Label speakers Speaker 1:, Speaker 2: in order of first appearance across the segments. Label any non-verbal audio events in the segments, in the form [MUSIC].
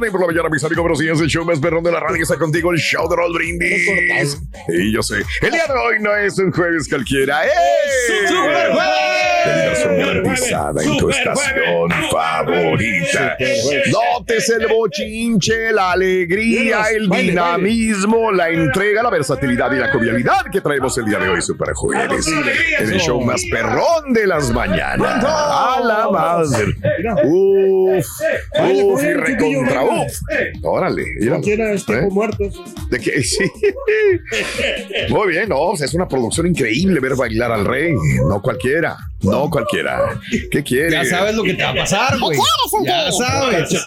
Speaker 1: De martes por la mañana, mis amigos, buenos días. El show más perrón de la radio está contigo, el show de Raúl Brindis. Y yo sé, el día de hoy no es un jueves cualquiera, es
Speaker 2: ¡Super
Speaker 1: Televisión garantizada en tu estación favorita. Notes el bochinche, la alegría, el dinamismo, la entrega, la versatilidad y la jovialidad que traemos el día de hoy, Super Jueves. En el show más perrón de las mañanas. A la madre. Uf, uf, y recontra uf. Órale.
Speaker 3: Cualquiera es tipo
Speaker 1: ¿Eh?
Speaker 3: muerto.
Speaker 1: De que [LAUGHS] sí. Muy bien, no, es una producción increíble ver bailar al rey. No cualquiera, no cualquiera. ¿Qué quiere?
Speaker 2: Ya sabes lo que te va a pasar, güey. Ya sabes.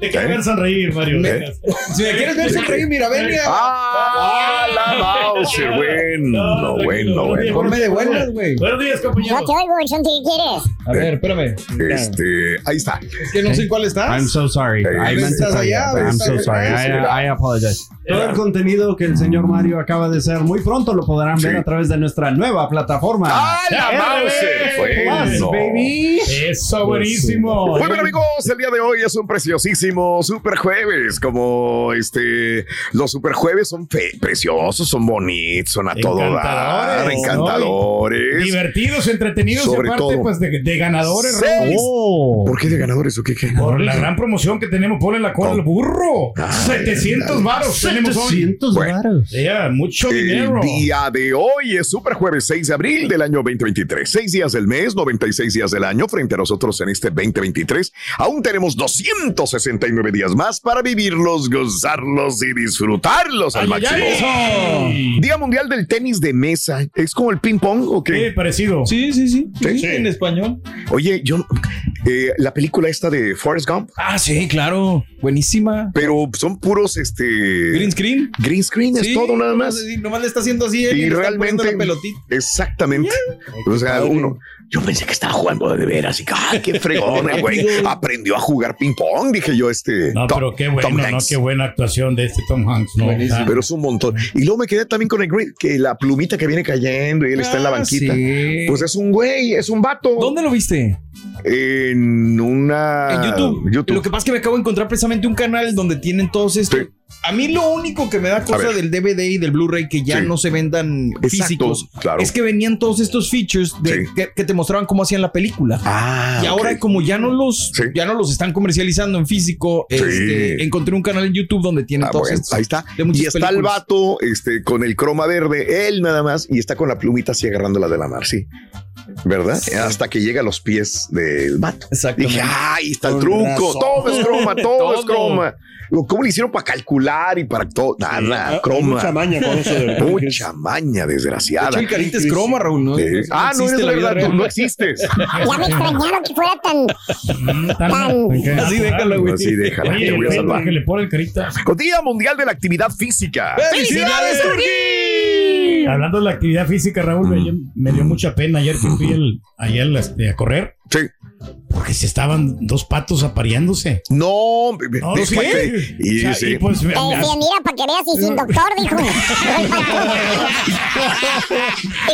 Speaker 4: Te quiero ver sonreír, Mario.
Speaker 1: ¿Eh?
Speaker 2: Si me quieres ver sonreír, mira, venga.
Speaker 1: ¡Ah, la Mauser! Bueno, bueno, bueno.
Speaker 2: Ponme de buenas, güey.
Speaker 4: Buenos días,
Speaker 5: No
Speaker 4: compañeros.
Speaker 5: te oigo, Chonti, ¿qué quieres?
Speaker 2: A ver, espérame.
Speaker 1: Este, ahí está.
Speaker 2: Es que no sé cuál estás.
Speaker 6: I'm so sorry. I meant to
Speaker 2: estás
Speaker 6: tell you.
Speaker 2: allá,
Speaker 6: I'm so sorry. I, I apologize. Todo el contenido que el señor Mario acaba de hacer muy pronto lo podrán ver
Speaker 1: Sí.
Speaker 6: a través de nuestra nueva plataforma.
Speaker 1: ¡Ah, la Mauser!
Speaker 6: Plus,
Speaker 1: Bueno.
Speaker 6: baby.
Speaker 4: Eso, buenísimo.
Speaker 1: Muy bien amigos, el día de hoy es un preciosísimo super jueves, como este, los super jueves son fe- preciosos, son bonitos, son a todo dar,
Speaker 4: Encantadores,
Speaker 1: encantadores.
Speaker 4: Divertidos, entretenidos
Speaker 1: Sobre
Speaker 4: y aparte,
Speaker 1: todo.
Speaker 4: pues, de, de ganadores.
Speaker 1: Seis.
Speaker 6: Oh.
Speaker 1: ¿Por qué de ganadores o qué? qué?
Speaker 4: Por la gran promoción que tenemos, ponle la cola
Speaker 1: Oh.
Speaker 4: al burro.
Speaker 1: Ay,
Speaker 4: 700 varos tenemos hoy.
Speaker 6: 700
Speaker 1: Bueno.
Speaker 6: varos.
Speaker 4: Ya, mucho
Speaker 1: El
Speaker 4: dinero.
Speaker 1: día de hoy es Super Jueves 6 de abril del año 2023. Seis días del mes, 96 días del año frente a nosotros en este 2023. Aún tenemos 269 días más para vivirlos, gozarlos y disfrutarlos al máximo.
Speaker 4: eso.
Speaker 1: Día Mundial del Tenis de Mesa. ¿Es como el ping pong o qué?
Speaker 4: Sí, parecido.
Speaker 2: Sí, sí, sí.
Speaker 1: Sí.
Speaker 2: Sí, En español.
Speaker 1: Oye, yo, eh, la película esta de Forrest Gump,
Speaker 2: Ah, sí, claro. Buenísima.
Speaker 1: pero son puros, este...
Speaker 2: Green screen.
Speaker 1: green screen, es
Speaker 2: Sí,
Speaker 1: todo nada más.
Speaker 2: sí, nomás le está haciendo así
Speaker 1: Y realmente-
Speaker 2: la pelotita.
Speaker 1: Exactamente. O sea, uno. Yo pensé que estaba jugando de veras y que, ¡ay, qué fregón, el [LAUGHS] güey! Aprendió a jugar ping-pong, dije yo, este.
Speaker 4: No,
Speaker 1: Tom-
Speaker 4: pero qué
Speaker 1: Tom
Speaker 4: bueno, ¿no? Qué buena actuación de este Tom Hanks, ¿no?
Speaker 2: Buenísimo.
Speaker 4: Ah,
Speaker 1: Pero es un montón. Y luego me quedé también con el güey, que la plumita que viene cayendo y él está en la
Speaker 2: Ah,
Speaker 1: banquita.
Speaker 2: sí.
Speaker 1: Pues es un güey, es un vato.
Speaker 2: ¿Dónde lo viste?
Speaker 1: En una.
Speaker 2: En YouTube. Lo que pasa es que me acabo de encontrar precisamente un canal donde tienen todos estos.
Speaker 1: Sí.
Speaker 2: A mí lo único que me da cosa del DVD y del Blu-ray que ya
Speaker 1: Sí.
Speaker 2: no se vendan
Speaker 1: Exacto,
Speaker 2: físicos
Speaker 1: claro.
Speaker 2: es que venían todos estos features de,
Speaker 1: Sí.
Speaker 2: que, que te mostraban cómo hacían la película.
Speaker 1: Ah,
Speaker 2: y ahora como ya no los
Speaker 1: Sí.
Speaker 2: ya no los están comercializando en físico, este, encontré un canal en YouTube donde tienen
Speaker 1: Ah,
Speaker 2: todos
Speaker 1: bueno,
Speaker 2: estos
Speaker 1: ahí está. Y está el vato este, con el croma verde, él nada más, y está con la plumita así agarrándola de la mar, sí. ¿Verdad? Hasta que llega a los pies del vato.
Speaker 2: Exactamente.
Speaker 1: Dije, ¡ay, está el truco!
Speaker 3: razón.
Speaker 1: Todo es croma, [LAUGHS] todo, es
Speaker 2: Todo.
Speaker 1: croma. Digo, ¿Cómo le hicieron para calcular y para todo? Nada,
Speaker 3: Hay
Speaker 1: croma.
Speaker 3: Mucha maña con eso de
Speaker 1: Mucha maña,
Speaker 2: De
Speaker 1: desgraciada.
Speaker 2: hecho, el carita es croma, Raúl, ¿no?
Speaker 1: Sí. Ah, no, es
Speaker 2: la vida
Speaker 1: verdad, tú no existes. [LAUGHS]
Speaker 5: Ya me extrañaron que fuera tan.
Speaker 4: Mm, tan-
Speaker 2: Así déjalo, güey.
Speaker 1: Así déjala, te voy a salvar.
Speaker 4: que le pone el carita.
Speaker 1: Día Mundial de la Actividad Física.
Speaker 2: ¡Felicidades,
Speaker 4: Hablando de la actividad física, Raúl, me, dio- me dio mucha pena ayer que fui el- ayer este, a correr
Speaker 1: Sí.
Speaker 4: porque se estaban dos patos apareándose.
Speaker 1: No,
Speaker 4: No,
Speaker 1: déjate.
Speaker 4: sí.
Speaker 1: Y,
Speaker 4: O sea,
Speaker 1: sí.
Speaker 4: y pues, me-
Speaker 5: Eh,
Speaker 4: me-
Speaker 5: decía, mira, para que veas y sin doctor, dijo. [LAUGHS]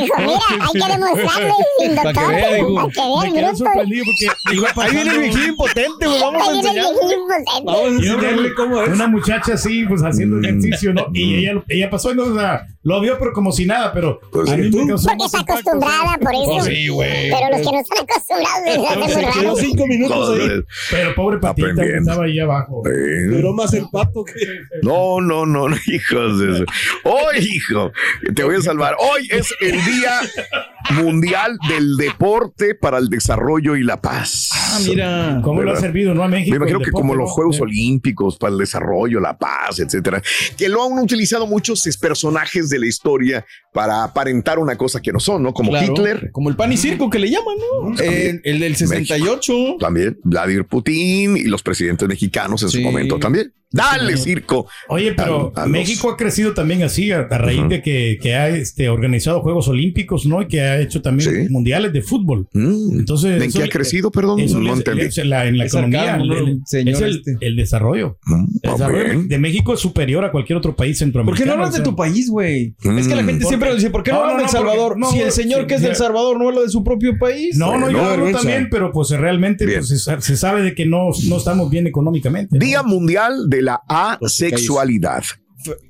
Speaker 5: dijo, mira, hay que demostrarle sin
Speaker 2: Pa' que
Speaker 5: doctor.
Speaker 2: vea, dijo.
Speaker 5: Para que vea
Speaker 4: me sorprendido porque iba
Speaker 2: Ahí viene el viejillo impotente, güey. Vamos a
Speaker 5: Ahí viene el
Speaker 2: enseñar.
Speaker 5: viejillo impotente.
Speaker 2: Vamos a
Speaker 4: Y yo,
Speaker 2: enseñarle cómo es.
Speaker 4: Una muchacha así, pues haciendo
Speaker 1: Mm.
Speaker 4: ejercicio, ¿no? Y ella, ella pasó y no, o sea, lo vio, pero como si nada, pero
Speaker 1: Pues
Speaker 4: a mí me causó
Speaker 5: Porque está
Speaker 4: impacto,
Speaker 5: acostumbrada, por eso.
Speaker 2: Pues sí, güey.
Speaker 5: Pero los que no están acostumbrados
Speaker 3: Se quedó cinco minutos ahí.
Speaker 4: Pero pobre patita que estaba ahí abajo.
Speaker 1: Eh,
Speaker 3: Duró más el pato que.
Speaker 1: No, no, no, no, [LAUGHS] hijos de eso. Hoy, hijo, te voy a salvar. Hoy es el día Mundial del Deporte para el Desarrollo y la Paz.
Speaker 2: Ah, mira.
Speaker 4: ¿Cómo lo ha
Speaker 1: ¿Verdad?
Speaker 4: servido, no? A México.
Speaker 1: Me imagino que como los. Juegos
Speaker 4: Eh,
Speaker 1: Olímpicos para el desarrollo, la paz, etcétera, que lo han utilizado muchos es, personajes de la historia para aparentar una cosa que no son, ¿no? Como
Speaker 2: Claro,
Speaker 1: Hitler,
Speaker 2: Como el pan y circo que le llaman, ¿no? Eh, el del 68.
Speaker 1: también Vladimir Putin y los presidentes mexicanos en su momento también. Dale, circo.
Speaker 4: Oye, pero
Speaker 1: A- a los-
Speaker 4: México ha crecido también así a, a raíz de que, que ha este, organizado Juegos Olímpicos, ¿no? Y que ha hecho también
Speaker 1: Sí.
Speaker 4: mundiales de fútbol.
Speaker 1: Mm.
Speaker 4: Entonces,
Speaker 1: ¿En
Speaker 4: eso
Speaker 1: qué ha crecido, perdón?
Speaker 4: Eso
Speaker 1: no entendí.
Speaker 4: la- en la
Speaker 2: Es
Speaker 4: economía el-
Speaker 2: Señor
Speaker 4: es el,
Speaker 2: este.
Speaker 4: el desarrollo.
Speaker 1: Mm,
Speaker 4: El
Speaker 1: ok.
Speaker 4: desarrollo de México es superior a cualquier otro país
Speaker 2: ¿Por
Speaker 4: centroamericano.
Speaker 2: qué no hablas
Speaker 4: o
Speaker 2: de tu país, güey?
Speaker 1: Mm.
Speaker 2: Es que la gente
Speaker 4: ¿Por
Speaker 2: siempre nos dice, ¿por qué no,
Speaker 4: No,
Speaker 2: hablan
Speaker 4: no,
Speaker 2: del
Speaker 4: no,
Speaker 2: Salvador?
Speaker 4: porque- no,
Speaker 2: si el señor
Speaker 4: sí,
Speaker 2: que es del. Salvador no habla de su propio país.
Speaker 4: No, no, yo hablo también, pero pues realmente pues, se, sa- se sabe de que no, no estamos bien económicamente.
Speaker 1: Día Mundial de la Asexualidad.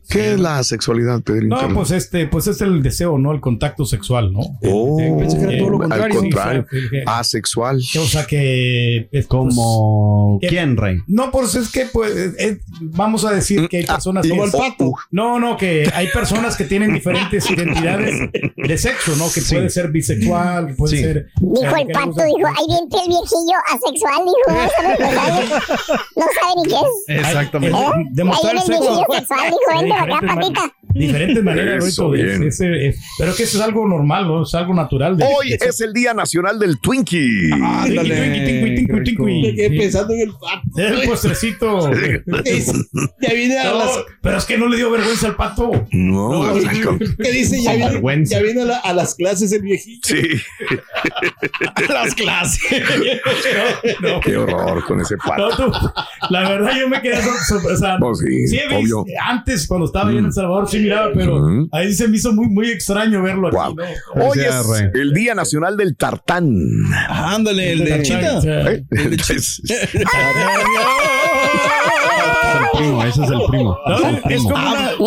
Speaker 1: ¿Qué es la sexualidad, Pedrito?
Speaker 4: No, pues este, pues es el deseo, ¿no? El contacto sexual, ¿no?
Speaker 1: Oh,
Speaker 2: Eh, pensé que era todo lo
Speaker 1: al
Speaker 2: contrario.
Speaker 4: Sí, sí, sí.
Speaker 1: Asexual.
Speaker 4: O sea que es, pues,
Speaker 6: Como quién, Rey.
Speaker 4: no, pues es que pues eh, vamos a decir que hay
Speaker 1: Ah,
Speaker 4: personas
Speaker 1: como el pato.
Speaker 4: No, no, que hay personas que tienen diferentes [LAUGHS] identidades de sexo, ¿no? Que puede ser bisexual, que puede
Speaker 6: Sí.
Speaker 4: ser
Speaker 5: Dijo
Speaker 4: eh,
Speaker 5: el pato, dijo, ahí viene el viejillo asexual, dijo, no, [LAUGHS] no sabe, ni qué es.
Speaker 6: Exactamente.
Speaker 4: Eh,
Speaker 5: Ahí
Speaker 4: demostrar
Speaker 5: viene
Speaker 4: el sexo.
Speaker 5: viejillo sexual, dijo, [LAUGHS] acá,
Speaker 4: Diferentes
Speaker 5: patita.
Speaker 4: man- Diferentes maneras,
Speaker 1: Eso,
Speaker 4: Roito, de-
Speaker 1: bien.
Speaker 4: ese- es- pero que eso es algo normal, ¿no? Es algo natural. de-
Speaker 1: Hoy
Speaker 4: de-
Speaker 1: es el Día Nacional del Twinkie.
Speaker 4: Tiqui.
Speaker 3: Me quedé pensando en el pato. [LAUGHS]
Speaker 4: El postrecito. [LAUGHS]
Speaker 3: Ya viene a
Speaker 4: No,
Speaker 3: las.
Speaker 4: pero es que no le dio vergüenza al pato.
Speaker 1: No, o sea, con-
Speaker 3: ¿Qué dice? Ya viene,
Speaker 6: vergüenza.
Speaker 3: ya viene a, la- a las clases el viejito.
Speaker 1: sí, [LAUGHS]
Speaker 2: Las clases.
Speaker 4: No,
Speaker 1: qué horror con ese
Speaker 4: no,
Speaker 1: pato.
Speaker 4: tú- la verdad yo me quedé o sea,
Speaker 1: No, sí, obvio.
Speaker 4: antes cuando estaba ahí en
Speaker 1: Mm.
Speaker 4: El Salvador sí miraba, pero
Speaker 1: Ujú.
Speaker 4: ahí se me hizo muy muy extraño verlo
Speaker 1: Guau.
Speaker 4: aquí, ¿no?
Speaker 1: Hoy es el Día Nacional del Tartán.
Speaker 2: Ándale, el de
Speaker 4: O
Speaker 2: Chita.
Speaker 1: ¿Eh? [LAUGHS]
Speaker 6: Primo, ese es el primo.
Speaker 4: no,
Speaker 6: Es
Speaker 4: como una-
Speaker 5: Es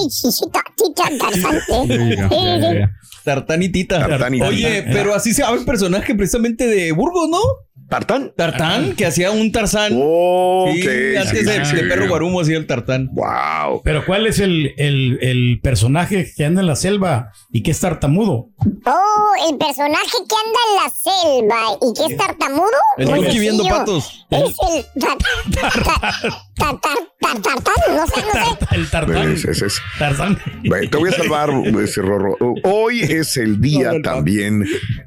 Speaker 5: y Chichita.
Speaker 2: Tartán y Tita.
Speaker 1: Tartán y
Speaker 2: Oye,
Speaker 4: Tita.
Speaker 2: pero así se llama el personaje precisamente de Burgos, ¿no?
Speaker 1: ¿Tartán?
Speaker 2: Tartán, que hacía un Tarzán.
Speaker 1: Ok.
Speaker 2: sí, antes
Speaker 1: sí,
Speaker 2: de,
Speaker 1: sí.
Speaker 2: de Perro Guarumo hacía el Tartán.
Speaker 1: Wow.
Speaker 4: Pero ¿cuál es el, el, el personaje que anda en la selva y que es tartamudo?
Speaker 5: Oh, el personaje que anda en la selva y que es tartamudo.
Speaker 2: El Rocky viendo patos.
Speaker 5: Es el tar- tar- tar- tar- tartán, no sé, no sé. [LAUGHS]
Speaker 4: El tartán.
Speaker 1: Ese- ese es-
Speaker 4: Tarzán.
Speaker 1: Bueno, Te voy a salvar, ese Rorro. Hoy es el día
Speaker 3: No,
Speaker 1: también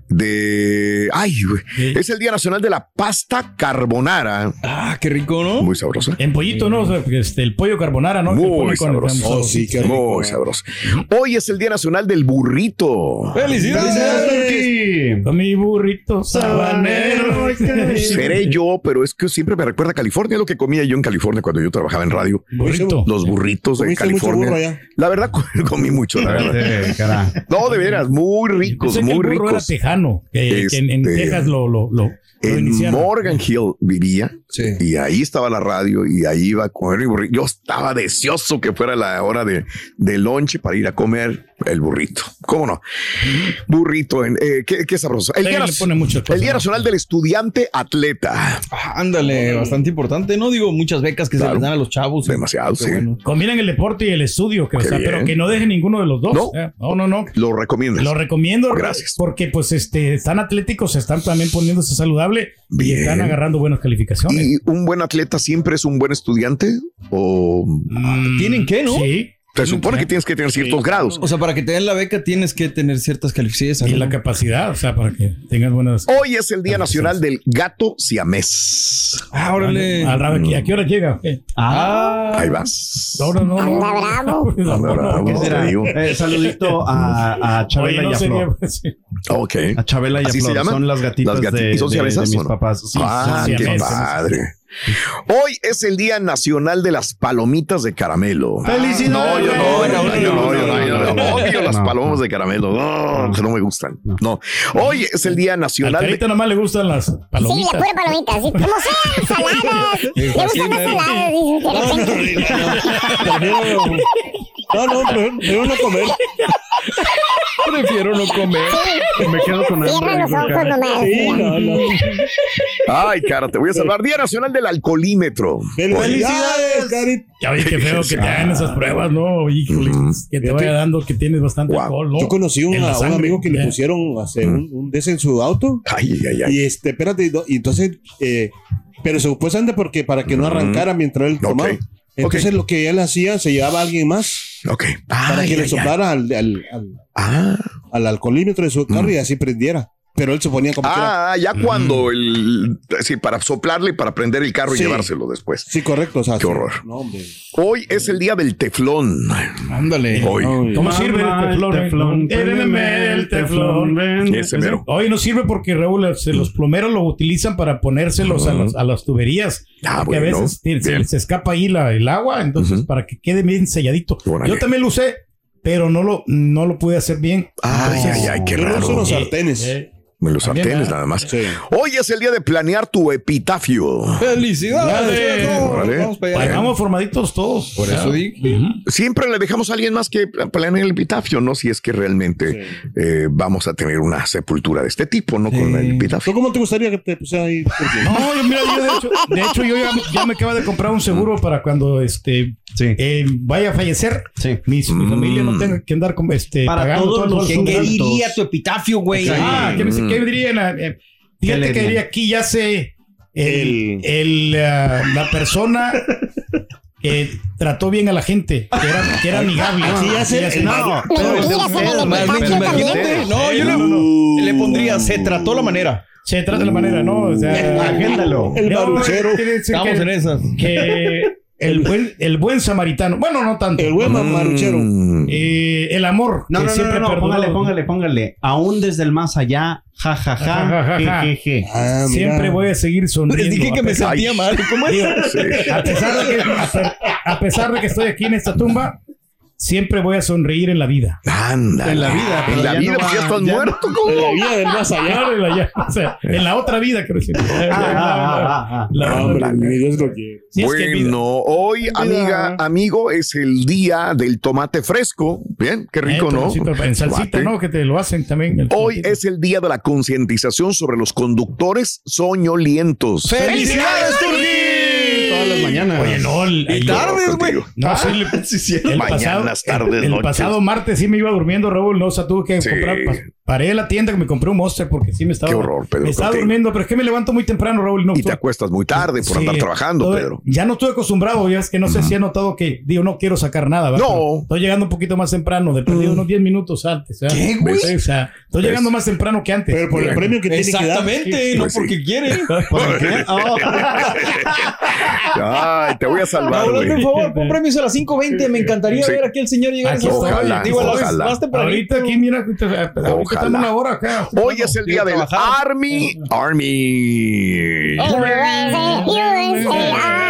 Speaker 1: de. Ay, güey. Es el día nacional de la pasta carbonara.
Speaker 2: Ah, qué rico, ¿no?
Speaker 1: Muy sabrosa.
Speaker 4: En pollito, ¿no? O sea, este, el pollo carbonara, ¿no?
Speaker 1: Muy sabroso.
Speaker 4: con-
Speaker 3: Oh, sí, qué rico.
Speaker 1: Muy sabroso. Hoy es el día nacional del burrito.
Speaker 2: ¡Felicidades!
Speaker 4: Con mi burrito sabanero.
Speaker 1: Seré yo, pero es que siempre me recuerda a California, lo que comía yo en California cuando yo trabajaba en radio.
Speaker 4: Burrito.
Speaker 1: Los burritos de
Speaker 3: Comiste mucho burro
Speaker 1: California.
Speaker 3: allá.
Speaker 1: La verdad, [LAUGHS] comí mucho, la verdad. No, de veras, muy ricos, muy
Speaker 4: burro era
Speaker 1: ricos.
Speaker 4: tejano, que, que en, en
Speaker 1: Este,
Speaker 4: Texas lo, lo, lo, lo
Speaker 1: En
Speaker 4: iniciaron.
Speaker 1: Morgan Hill vivía
Speaker 2: Sí.
Speaker 1: y ahí estaba la radio y ahí iba a comer. Yo estaba deseoso que fuera la hora de, de lonche para ir a comer el burrito. ¿Cómo no? Burrito, en, eh, qué, qué sabroso. El
Speaker 4: Sí,
Speaker 1: día. Nacional del Estudiante Atleta.
Speaker 2: Ah, ándale, bastante importante, ¿no? Digo, muchas becas que
Speaker 1: Claro.
Speaker 2: se les dan a los chavos.
Speaker 1: Demasiado,
Speaker 2: Qué
Speaker 1: sí.
Speaker 2: bueno.
Speaker 4: Combinan el deporte y el estudio, que, o sea, pero que no dejen ninguno de los dos.
Speaker 1: No.
Speaker 4: ¿eh? no, no, no.
Speaker 1: Lo recomiendas.
Speaker 4: Lo recomiendo
Speaker 1: Gracias.
Speaker 4: porque pues este están atléticos, están también poniéndose saludable
Speaker 1: Bien.
Speaker 4: y están agarrando buenas calificaciones.
Speaker 1: ¿Y un buen atleta siempre es un buen estudiante? ¿O
Speaker 4: Mm,
Speaker 2: ¿Tienen qué, no?
Speaker 4: Sí.
Speaker 1: Se supone que tienes que tener ciertos grados?
Speaker 2: O sea, para que te den la beca tienes que tener ciertas calificaciones.
Speaker 4: Y la capacidad, o sea, para que tengas buenas.
Speaker 1: Hoy es el Día Nacional del Gato Siamés.
Speaker 2: Ah, órale.
Speaker 4: Al rabo, ¿a qué hora llega? ¿Qué?
Speaker 2: Ah,
Speaker 1: Ahí vas.
Speaker 4: No, no, no.
Speaker 6: Eh, saludito a, a Chabela
Speaker 4: Oye, no
Speaker 6: y a
Speaker 4: sería,
Speaker 6: Flor.
Speaker 4: pues, sí.
Speaker 1: Ok.
Speaker 6: A Chabela y a. Son las gatitas
Speaker 1: Las gati-
Speaker 6: de,
Speaker 1: ¿Y son
Speaker 6: de- de
Speaker 1: siamesas
Speaker 6: mis
Speaker 1: no?
Speaker 6: papás. Sí,
Speaker 1: ah,
Speaker 4: sí,
Speaker 1: qué padre. Hoy es el Día Nacional de las Palomitas de Caramelo.
Speaker 6: ¡Felicidades!
Speaker 1: No, yo no, no, yo no, no, no.
Speaker 6: No, no,
Speaker 1: Odio las
Speaker 6: no.
Speaker 1: palomas de caramelo. No, no me gustan. No. Hoy es el Día
Speaker 4: Al
Speaker 1: Nacional de...
Speaker 4: carita nomás le gustan las
Speaker 5: Sí,
Speaker 4: palomitas.
Speaker 5: pura palomita, sí, como sean, saladas. Le gustan las saladas,
Speaker 3: No, no, prefiero, prefiero no comer.
Speaker 2: Prefiero no comer.
Speaker 6: Me quedo con
Speaker 5: Cierra los ojos nomás.
Speaker 3: Sí, no, no. [LAUGHS]
Speaker 1: Ay, cara, te voy a salvar. Día Nacional del Alcoholímetro.
Speaker 3: ¡Felicidades, Cari!
Speaker 4: Ya oye, qué feo que te hagan esas pruebas, ¿no? Híjole, que te vaya dando que tienes bastante
Speaker 1: Wow.
Speaker 4: alcohol, ¿no?
Speaker 3: Yo conocí un, a un amigo que le pusieron hace un, un des en su auto.
Speaker 1: Ay, ay, ay.
Speaker 3: Y este, espérate, y entonces, eh, pero supuestamente porque para que no arrancara mientras él tomaba.
Speaker 1: Ok.
Speaker 3: Entonces
Speaker 1: Ok.
Speaker 3: lo que él hacía, se llevaba a alguien más
Speaker 1: Ok.
Speaker 3: para que le soplara al, al, al,
Speaker 1: Ah,
Speaker 3: al alcoholímetro de su carro y así prendiera. Pero él se ponía como que era-
Speaker 1: ah, ya cuando el. Sí, para soplarle, para prender el carro y llevárselo después.
Speaker 3: Sí, correcto. O sea,
Speaker 1: Qué horror.
Speaker 3: No, hombre.
Speaker 1: Hoy es el día del teflón.
Speaker 2: Ándale.
Speaker 1: Hoy.
Speaker 4: ¿Cómo
Speaker 6: Mamá,
Speaker 4: sirve el teflón?
Speaker 6: el
Speaker 4: eh?
Speaker 6: teflón,
Speaker 4: Préndeme el teflón.
Speaker 1: Ese mero.
Speaker 4: Hoy no sirve porque, Raúl, los plomeros lo utilizan para ponérselos a, las, a las tuberías.
Speaker 1: Ah,
Speaker 4: porque
Speaker 1: bueno.
Speaker 4: a veces tiene- se, escapa ahí la- el agua, entonces para que quede bien selladito. Yo también lo usé, pero no lo, no lo pude hacer bien.
Speaker 1: Ay,
Speaker 4: Entonces,
Speaker 1: ay, ay, qué
Speaker 3: Yo no uso
Speaker 1: raro.
Speaker 3: los sartenes.
Speaker 4: eh,
Speaker 1: En los
Speaker 4: También,
Speaker 1: sartenes
Speaker 4: ¿verdad?
Speaker 1: nada más.
Speaker 3: Sí.
Speaker 1: Hoy es el día de planear tu epitafio.
Speaker 2: ¡Felicidades! Vamos para allá.
Speaker 4: Vamos formaditos todos.
Speaker 2: Por eso dije.
Speaker 1: Siempre le dejamos a alguien más que planear el epitafio, ¿no? Si es que realmente
Speaker 3: Sí.
Speaker 1: eh, vamos a tener una sepultura de este tipo, ¿no? Con el
Speaker 3: ¿Tú
Speaker 1: epitafio.
Speaker 3: cómo te gustaría que te pusiera ahí?
Speaker 4: No, yo, mira, yo de hecho, de hecho yo ya, ya me acabo de comprar un seguro para cuando este
Speaker 6: Sí.
Speaker 4: eh, vaya a fallecer,
Speaker 6: Sí.
Speaker 4: mi, mi
Speaker 1: Mm.
Speaker 4: familia no tenga que andar con, este,
Speaker 6: Para
Speaker 4: pagando
Speaker 6: todos
Speaker 4: todo-
Speaker 6: los
Speaker 4: todo
Speaker 2: ¿Quién
Speaker 4: el
Speaker 2: qué
Speaker 4: funeral.
Speaker 2: diría tu epitafio, güey?
Speaker 4: Ah, ¿qué, me-
Speaker 1: Mm.
Speaker 4: Qué dirían? Eh, Fíjate que diría aquí ya sé el,
Speaker 3: El-
Speaker 4: el, ah, la persona que trató bien a la gente, que era, que era amigable.
Speaker 3: Aquí ya sé
Speaker 4: sé.
Speaker 3: el-
Speaker 6: No,
Speaker 2: yo
Speaker 4: No, no,
Speaker 2: le, pondría, se trató la manera.
Speaker 4: Se trata de la manera, ¿no? O sea, [LAUGHS]
Speaker 6: Agéndalo.
Speaker 3: El
Speaker 2: Estamos
Speaker 4: que-
Speaker 2: en esas.
Speaker 4: que el buen, el buen samaritano, bueno, no tanto.
Speaker 3: El buen maruchero.
Speaker 1: Mm.
Speaker 4: Eh, el amor.
Speaker 6: No,
Speaker 4: que
Speaker 6: no,
Speaker 4: siempre
Speaker 6: no, no, póngale, póngale, póngale. Aún desde el más allá, ja, ja,
Speaker 4: Ja, ja, ja,
Speaker 6: ja,
Speaker 4: ja.
Speaker 6: je, je, je.
Speaker 3: Ah.
Speaker 4: Siempre voy a seguir sonriendo.
Speaker 2: Les dije que me sentía mal. ¿Cómo es?
Speaker 4: Digo, [LAUGHS]
Speaker 1: Sí.
Speaker 4: a pesar de que a pesar de que estoy aquí en esta tumba, siempre voy a sonreír en la vida.
Speaker 1: Anda.
Speaker 6: En la vida,
Speaker 1: En la vida,
Speaker 6: no
Speaker 1: pues ya estás
Speaker 6: ya-
Speaker 1: muerto.
Speaker 3: En
Speaker 1: ¿cómo?
Speaker 3: la vida del más allá.
Speaker 4: En la, ya, o sea, en la otra vida, decir.
Speaker 6: Ah, ah, ah,
Speaker 3: No,
Speaker 4: que.
Speaker 1: Bueno, hoy, amiga, amigo, es el día del tomate fresco. Bien, qué rico,
Speaker 4: Eh,
Speaker 1: ¿no?
Speaker 4: tomatito En salsita. ¿no? Que te lo hacen también. el
Speaker 1: Hoy
Speaker 4: tomatito.
Speaker 1: es el día de la concientización sobre los conductores soñolientos.
Speaker 2: ¡Felicidades,
Speaker 6: mañanas.
Speaker 4: Oye, no, el,
Speaker 2: Y tardes, güey.
Speaker 4: No, sí, le- el
Speaker 1: Mañanas,
Speaker 4: pasado,
Speaker 1: tardes,
Speaker 4: el, el pasado martes sí me iba durmiendo, Raúl. No, o sea, tuve que
Speaker 1: Sí.
Speaker 4: comprar. Paré la tienda que me compré un Monster porque sí me estaba.
Speaker 1: Qué horror, Pedro,
Speaker 4: Me estaba
Speaker 1: contigo.
Speaker 4: durmiendo, pero es que me levanto muy temprano, Raúl. No,
Speaker 1: Y te acuestas muy tarde por
Speaker 4: Sí,
Speaker 1: andar trabajando,
Speaker 4: todo-
Speaker 1: Pedro.
Speaker 4: Ya no estoy acostumbrado, ya es que no sé si he notado que, digo, no quiero sacar nada. ¿verdad?
Speaker 1: No.
Speaker 4: Pero Estoy llegando un poquito más temprano, de perdido unos 10 minutos antes. ¿verdad?
Speaker 2: ¿Qué, güey?
Speaker 4: O sea, estoy
Speaker 1: ¿Ves?
Speaker 4: llegando más temprano que antes.
Speaker 3: Pero por el premio que tiene que dar.
Speaker 2: Exactamente, no
Speaker 1: Pues sí.
Speaker 2: porque quiere. [LAUGHS]
Speaker 6: ¿Por qué? [LAUGHS] Oh. [LAUGHS]
Speaker 1: Ay, te voy a salvar, güey.
Speaker 2: un favor, pon premios a las 5.20. Me encantaría
Speaker 1: Sí.
Speaker 2: ver aquí el señor llegar a
Speaker 4: Aquí
Speaker 1: Ojalá,
Speaker 2: Digo,
Speaker 1: ojalá.
Speaker 2: más.
Speaker 4: Ahorita aquí, mira, ahorita ahorita
Speaker 1: Ojalá.
Speaker 4: estamos una hora acá.
Speaker 1: Hoy es el día del
Speaker 2: trabajar.
Speaker 1: Army. Army.
Speaker 5: USA, USA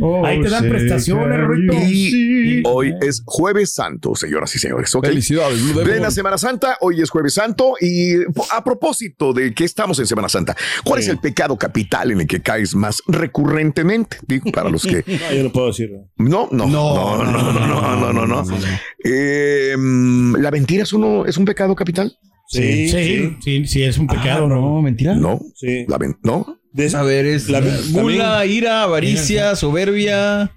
Speaker 5: Oh,
Speaker 4: Ahí te dan prestaciones, Rito.
Speaker 1: Y, hoy es Jueves Santo, señoras y señores. Okay.
Speaker 2: Felicidades.
Speaker 1: Plena Semana Santa, hoy es Jueves Santo. Y a propósito de que estamos en Semana Santa, ¿cuál es el pecado capital en el que caes más recurrentemente? Digo, para los que. [LAUGHS]
Speaker 3: no, yo no puedo decirlo.
Speaker 1: No, no, no, no, no, no, no, no. no, no, no eh, ¿La mentira es, uno, es un pecado capital?
Speaker 3: Sí,
Speaker 4: sí, sí, sí, sí es un ah, pecado,
Speaker 2: ah,
Speaker 4: no,
Speaker 2: mentira.
Speaker 1: No,
Speaker 3: sí.
Speaker 1: la, no,
Speaker 3: de-
Speaker 2: A ver, es
Speaker 3: La-
Speaker 2: gula, ira, avaricia, soberbia.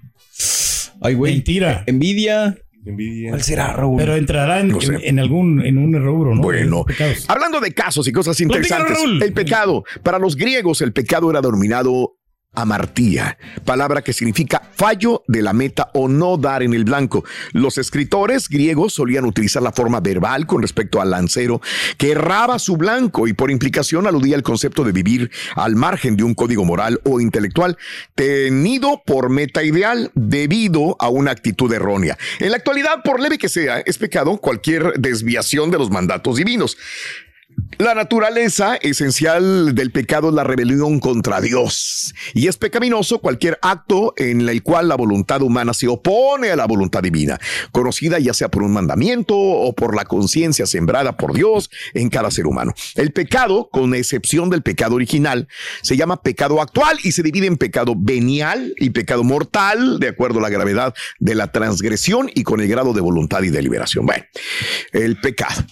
Speaker 2: Ay, güey.
Speaker 4: Mentira.
Speaker 2: Envidia.
Speaker 3: Envidia.
Speaker 2: ¿Cuál será, Raúl?
Speaker 4: Pero entrará en,
Speaker 1: No sé.
Speaker 4: en- en algún en un rubro, ¿no?
Speaker 1: Bueno, hablando de casos y cosas interesantes,
Speaker 4: Raúl.
Speaker 1: el pecado, para los griegos el pecado era denominado amartía, palabra que significa fallo de la meta o no dar en el blanco. Los escritores griegos solían utilizar la forma verbal con respecto al lancero que erraba su blanco y por implicación aludía al concepto de vivir al margen de un código moral o intelectual tenido por meta ideal debido a una actitud errónea. En la actualidad, por leve que sea, es pecado cualquier desviación de los mandatos divinos. La naturaleza esencial del pecado es la rebelión contra Dios. Y es pecaminoso cualquier acto en el cual la voluntad humana se opone a la voluntad divina, conocida ya sea por un mandamiento o por la conciencia sembrada por Dios en cada ser humano. El pecado, con excepción del pecado original, se llama pecado actual y se divide en pecado venial y pecado mortal, de acuerdo a la gravedad de la transgresión y con el grado de voluntad y deliberación. Bueno, el pecado.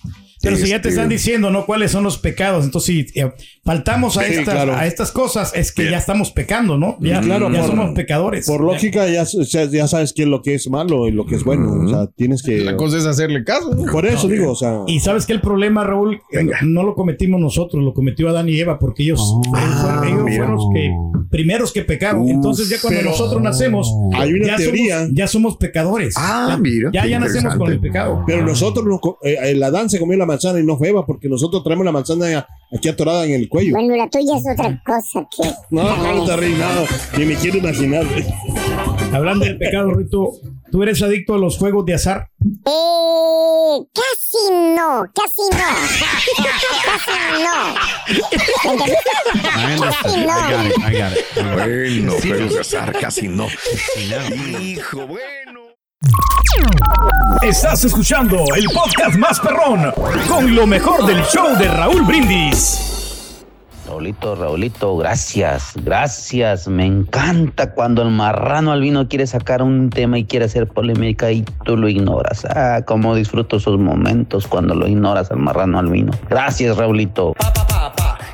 Speaker 4: Pero si ya te
Speaker 1: Este,
Speaker 4: están diciendo, ¿no? ¿Cuáles son los pecados? Entonces, si eh, faltamos a,
Speaker 3: Sí,
Speaker 4: estas,
Speaker 3: claro.
Speaker 4: a estas cosas, es que ya estamos pecando, ¿no? Ya,
Speaker 3: Claro,
Speaker 4: ya
Speaker 3: por-
Speaker 4: somos pecadores.
Speaker 3: Por lógica, ya, ya, sabes qué es lo que es malo y lo que es bueno. O sea, tienes que.
Speaker 2: La cosa es hacerle caso. ¿no?
Speaker 3: Por eso digo, o sea.
Speaker 4: Y sabes que el problema, Raúl, Eh, no lo cometimos nosotros, lo cometió Adán y Eva, porque ellos, ellos fueron, ellos fueron los que primeros que pecaron. Entonces, ya cuando
Speaker 3: pero
Speaker 4: nosotros nacemos,
Speaker 3: hay una
Speaker 4: ya,
Speaker 3: teoría.
Speaker 4: Somos, ya somos pecadores.
Speaker 1: Ah,
Speaker 4: ya,
Speaker 1: mira,
Speaker 4: Ya, nacemos con el pecado.
Speaker 3: Pero nosotros, nos eh, el Adán se comió la manzana y no fue Eva, porque nosotros traemos la manzana aquí atorada en el cuello.
Speaker 5: Bueno, la tuya es otra cosa que.
Speaker 3: No, [LAUGHS] no, no te ríes nada. Ni me quiero imaginar.
Speaker 4: Hablando del pecado, Rito, ¿tú eres adicto a los juegos de azar?
Speaker 5: Eh, casi no, casi no. casi [LAUGHS] no. Casi no.
Speaker 1: Bueno, juegos de azar, casi no. Hijo, bueno.
Speaker 7: Estás escuchando el podcast más perrón con lo mejor del show de Raúl Brindis.
Speaker 8: Raulito, Raulito, gracias, gracias. Me encanta cuando el marrano albino quiere sacar un tema y quiere hacer polémica y tú lo ignoras. Ah, cómo disfruto esos momentos cuando lo ignoras al marrano albino. Gracias, Raulito.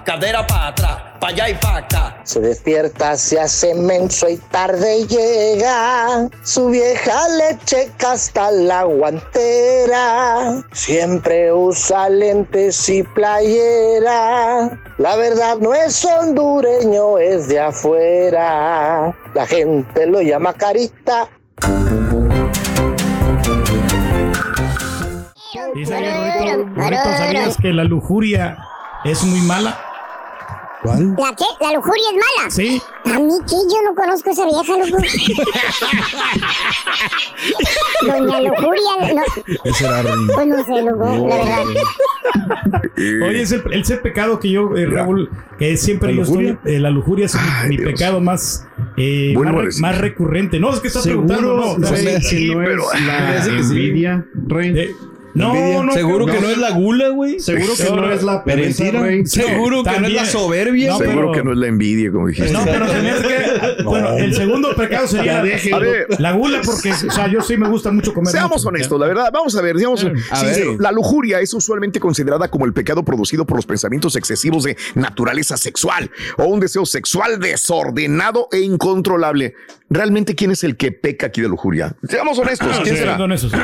Speaker 9: cadera para atrás, para allá y para acá.
Speaker 10: Se despierta, se hace menso y tarde llega. Su vieja le checa hasta la guantera. Siempre usa lentes y playera. La verdad no es hondureño, es de afuera. La gente lo llama carita.
Speaker 4: Dice que, ¿sabías que la lujuria es muy mala?
Speaker 3: ¿Cuál?
Speaker 5: ¿La qué? ¿La lujuria es mala?
Speaker 4: Sí.
Speaker 5: A mí que yo no conozco a esa vieja, loco. [LAUGHS] Doña Lujuria, no.
Speaker 2: Ese era.
Speaker 5: Pues no sé, loco, la verdad.
Speaker 4: Oye, es el, ese pecado que yo, eh, Raúl, que siempre
Speaker 3: ¿La
Speaker 4: yo estoy,
Speaker 3: lujuria?
Speaker 4: eh, la lujuria es mi, mi
Speaker 1: Dios.
Speaker 4: pecado más, eh, más, recurrente. No, es que está preguntando, no. ¿sabes?
Speaker 6: que
Speaker 1: Sí,
Speaker 6: no
Speaker 1: pero-
Speaker 6: es la [LAUGHS]
Speaker 2: sí.
Speaker 6: envidia, Rey.
Speaker 4: No,
Speaker 3: Envidia.
Speaker 4: no.
Speaker 2: Seguro que
Speaker 4: no,
Speaker 2: no es la gula, güey.
Speaker 6: Seguro que
Speaker 4: No,
Speaker 6: es la pereza,
Speaker 3: mentira.
Speaker 6: Rey.
Speaker 2: Seguro que no es la soberbia.
Speaker 4: No,
Speaker 2: güey.
Speaker 1: Seguro
Speaker 4: pero-
Speaker 1: que no es la envidia, como dijiste.
Speaker 4: No, pero se me hace que, [LAUGHS] bueno, el segundo pecado sería la gula, porque, o sea, yo sí me gusta mucho comer.
Speaker 1: Seamos
Speaker 4: mucho.
Speaker 1: honestos, la verdad. Vamos a ver, digamos,
Speaker 2: A
Speaker 1: sincero,
Speaker 2: ver.
Speaker 1: la lujuria es usualmente considerada como el pecado producido por los pensamientos excesivos de naturaleza sexual o un deseo sexual desordenado e incontrolable. ¿Realmente quién es el que peca aquí de lujuria? Seamos honestos, ¿quién
Speaker 4: Sí,
Speaker 1: será?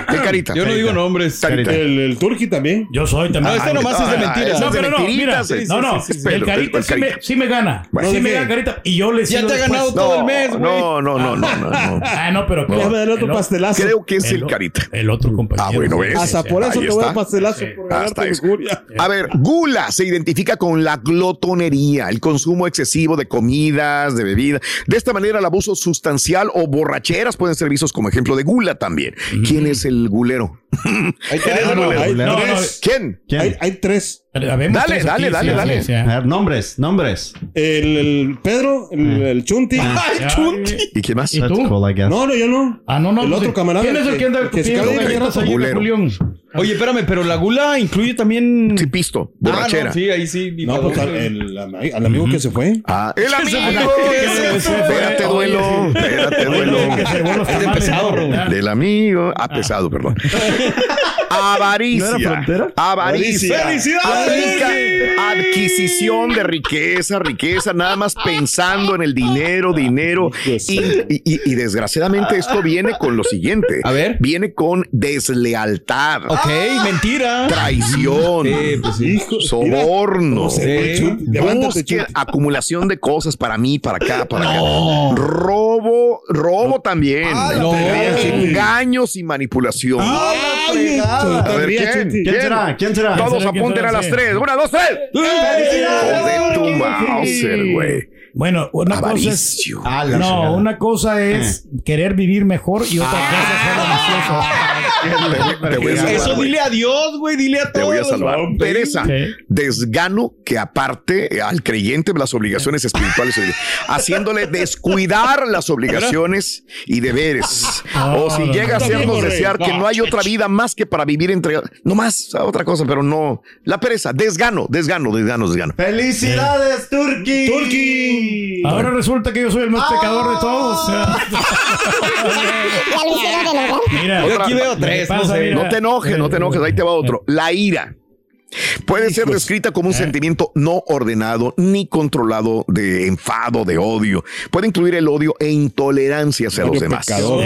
Speaker 1: ¿Qué carita?
Speaker 2: Yo no digo nombres.
Speaker 1: Carita.
Speaker 3: El, el turqui también.
Speaker 4: Yo soy también.
Speaker 2: No, este nomás es de
Speaker 1: Ah,
Speaker 2: mentiras.
Speaker 4: No, pero no, mira,
Speaker 1: sí,
Speaker 4: no, no,
Speaker 1: sí, sí, sí,
Speaker 4: el carita
Speaker 1: el
Speaker 4: sí me,
Speaker 1: carita.
Speaker 4: sí me gana.
Speaker 1: Bueno,
Speaker 4: sí me gana carita. Y yo le
Speaker 2: Ya te ha
Speaker 4: después.
Speaker 2: ganado todo el mes, güey.
Speaker 1: No, no, no, no, no, no.
Speaker 4: Ah, no, pero
Speaker 3: Déjame dar otro
Speaker 4: el
Speaker 3: pastelazo.
Speaker 1: Creo que es el, carita.
Speaker 4: El otro compañero.
Speaker 1: Ah, bueno, ¿ves?
Speaker 3: Hasta por eso te voy a pastelazo por
Speaker 1: Hasta
Speaker 3: ganarte lujuria.
Speaker 1: A ver, gula se identifica con la glotonería, el consumo excesivo de comidas, de bebidas. De esta manera, el abuso sustancial o borracheras pueden ser vistos como ejemplo de gula también. ¿Quién es el gulero? [LAUGHS]
Speaker 3: Hay tres.
Speaker 1: Ah, no,
Speaker 3: hay
Speaker 4: no,
Speaker 3: tres.
Speaker 1: ¿Quién?
Speaker 3: Hay, hay tres.
Speaker 1: Dale,
Speaker 4: tres
Speaker 1: dale,
Speaker 4: aquí,
Speaker 1: dale,
Speaker 4: sí,
Speaker 1: dale.
Speaker 4: sí, sí.
Speaker 6: A ver, nombres, nombres.
Speaker 3: El, el Pedro, el, el Chunti. [LAUGHS]
Speaker 4: Ay,
Speaker 1: ¿Y quién más?
Speaker 4: ¿Y
Speaker 6: That's
Speaker 4: tú?
Speaker 6: cool.
Speaker 3: No, no, yo no.
Speaker 4: Ah, no, no.
Speaker 3: El otro camarada
Speaker 4: ¿Quién es el
Speaker 3: que-
Speaker 4: que anda
Speaker 3: que se
Speaker 4: pidiendo
Speaker 3: cae de
Speaker 4: galletas ahí,
Speaker 1: Gulero.
Speaker 4: Julián?
Speaker 2: Oye, espérame, pero la gula incluye también.
Speaker 1: Sí, pisto,
Speaker 2: Ah,
Speaker 1: borrachera.
Speaker 2: no, sí, ahí sí.
Speaker 3: No, pues al, el- amigo que se fue.
Speaker 1: Ah, el amigo.
Speaker 4: que se fue.
Speaker 1: Espérate, duelo. Espérate, duelo.
Speaker 2: Es de pesado.
Speaker 4: Ah.
Speaker 1: Del amigo. Ah, pesado, perdón. [LAUGHS] Avaricia.
Speaker 6: ¿No era frontera?
Speaker 1: Avaricia.
Speaker 3: ¡Felicidades!
Speaker 1: Adquisición de riqueza, riqueza, nada más pensando en el dinero, dinero. Y, y- y- y desgraciadamente esto viene con lo siguiente.
Speaker 2: A ver.
Speaker 1: Viene con deslealtad,
Speaker 2: Ok, mentira.
Speaker 1: traición,
Speaker 2: Sí, pues.
Speaker 3: Hijo,
Speaker 1: soborno.
Speaker 3: No sé,
Speaker 2: Sí.
Speaker 1: Búsqueda, acumulación de cosas para mí, para acá, para acá. Robo, robo también.
Speaker 2: no.
Speaker 1: Engaños y manipulación. A ver, ¿quién?
Speaker 6: ¿Quién será? ¿Quién será?
Speaker 1: Todos apunten a las tres. Una, dos, tres. Tu Mauser, güey.
Speaker 4: Bueno, una cosa es.
Speaker 6: Ah,
Speaker 4: No, una cosa es querer vivir mejor y otra cosa es ser ambicioso. [LAUGHS]
Speaker 1: Te voy a salvar,
Speaker 2: Eso
Speaker 1: güey.
Speaker 2: dile güey. Dile a
Speaker 1: Te
Speaker 2: todos.
Speaker 1: voy a salvar. Pereza, desgano que aparte eh, al creyente las obligaciones espirituales, eh, haciéndole descuidar las obligaciones y deberes. o si
Speaker 4: no,
Speaker 1: llega a
Speaker 3: no.
Speaker 1: hacernos
Speaker 3: No,
Speaker 1: desear que
Speaker 3: no.
Speaker 1: no hay otra vida más que para vivir entre... No más, otra cosa, pero no. La pereza, desgano, desgano, desgano, desgano.
Speaker 6: ¡Felicidades, Turki!
Speaker 3: Turki.
Speaker 4: Ahora resulta que yo soy el más pecador de todos. [LAUGHS]
Speaker 5: Enojar.
Speaker 4: Mira,
Speaker 2: Yo aquí veo tres,
Speaker 4: pasa,
Speaker 2: no sé.
Speaker 4: mira.
Speaker 1: No te enojes, no te enojes, ahí te va otro. La ira. Puede ser descrita como un sentimiento no ordenado ni controlado de enfado, de odio. Puede incluir el odio e intolerancia hacia los demás.
Speaker 3: pecador.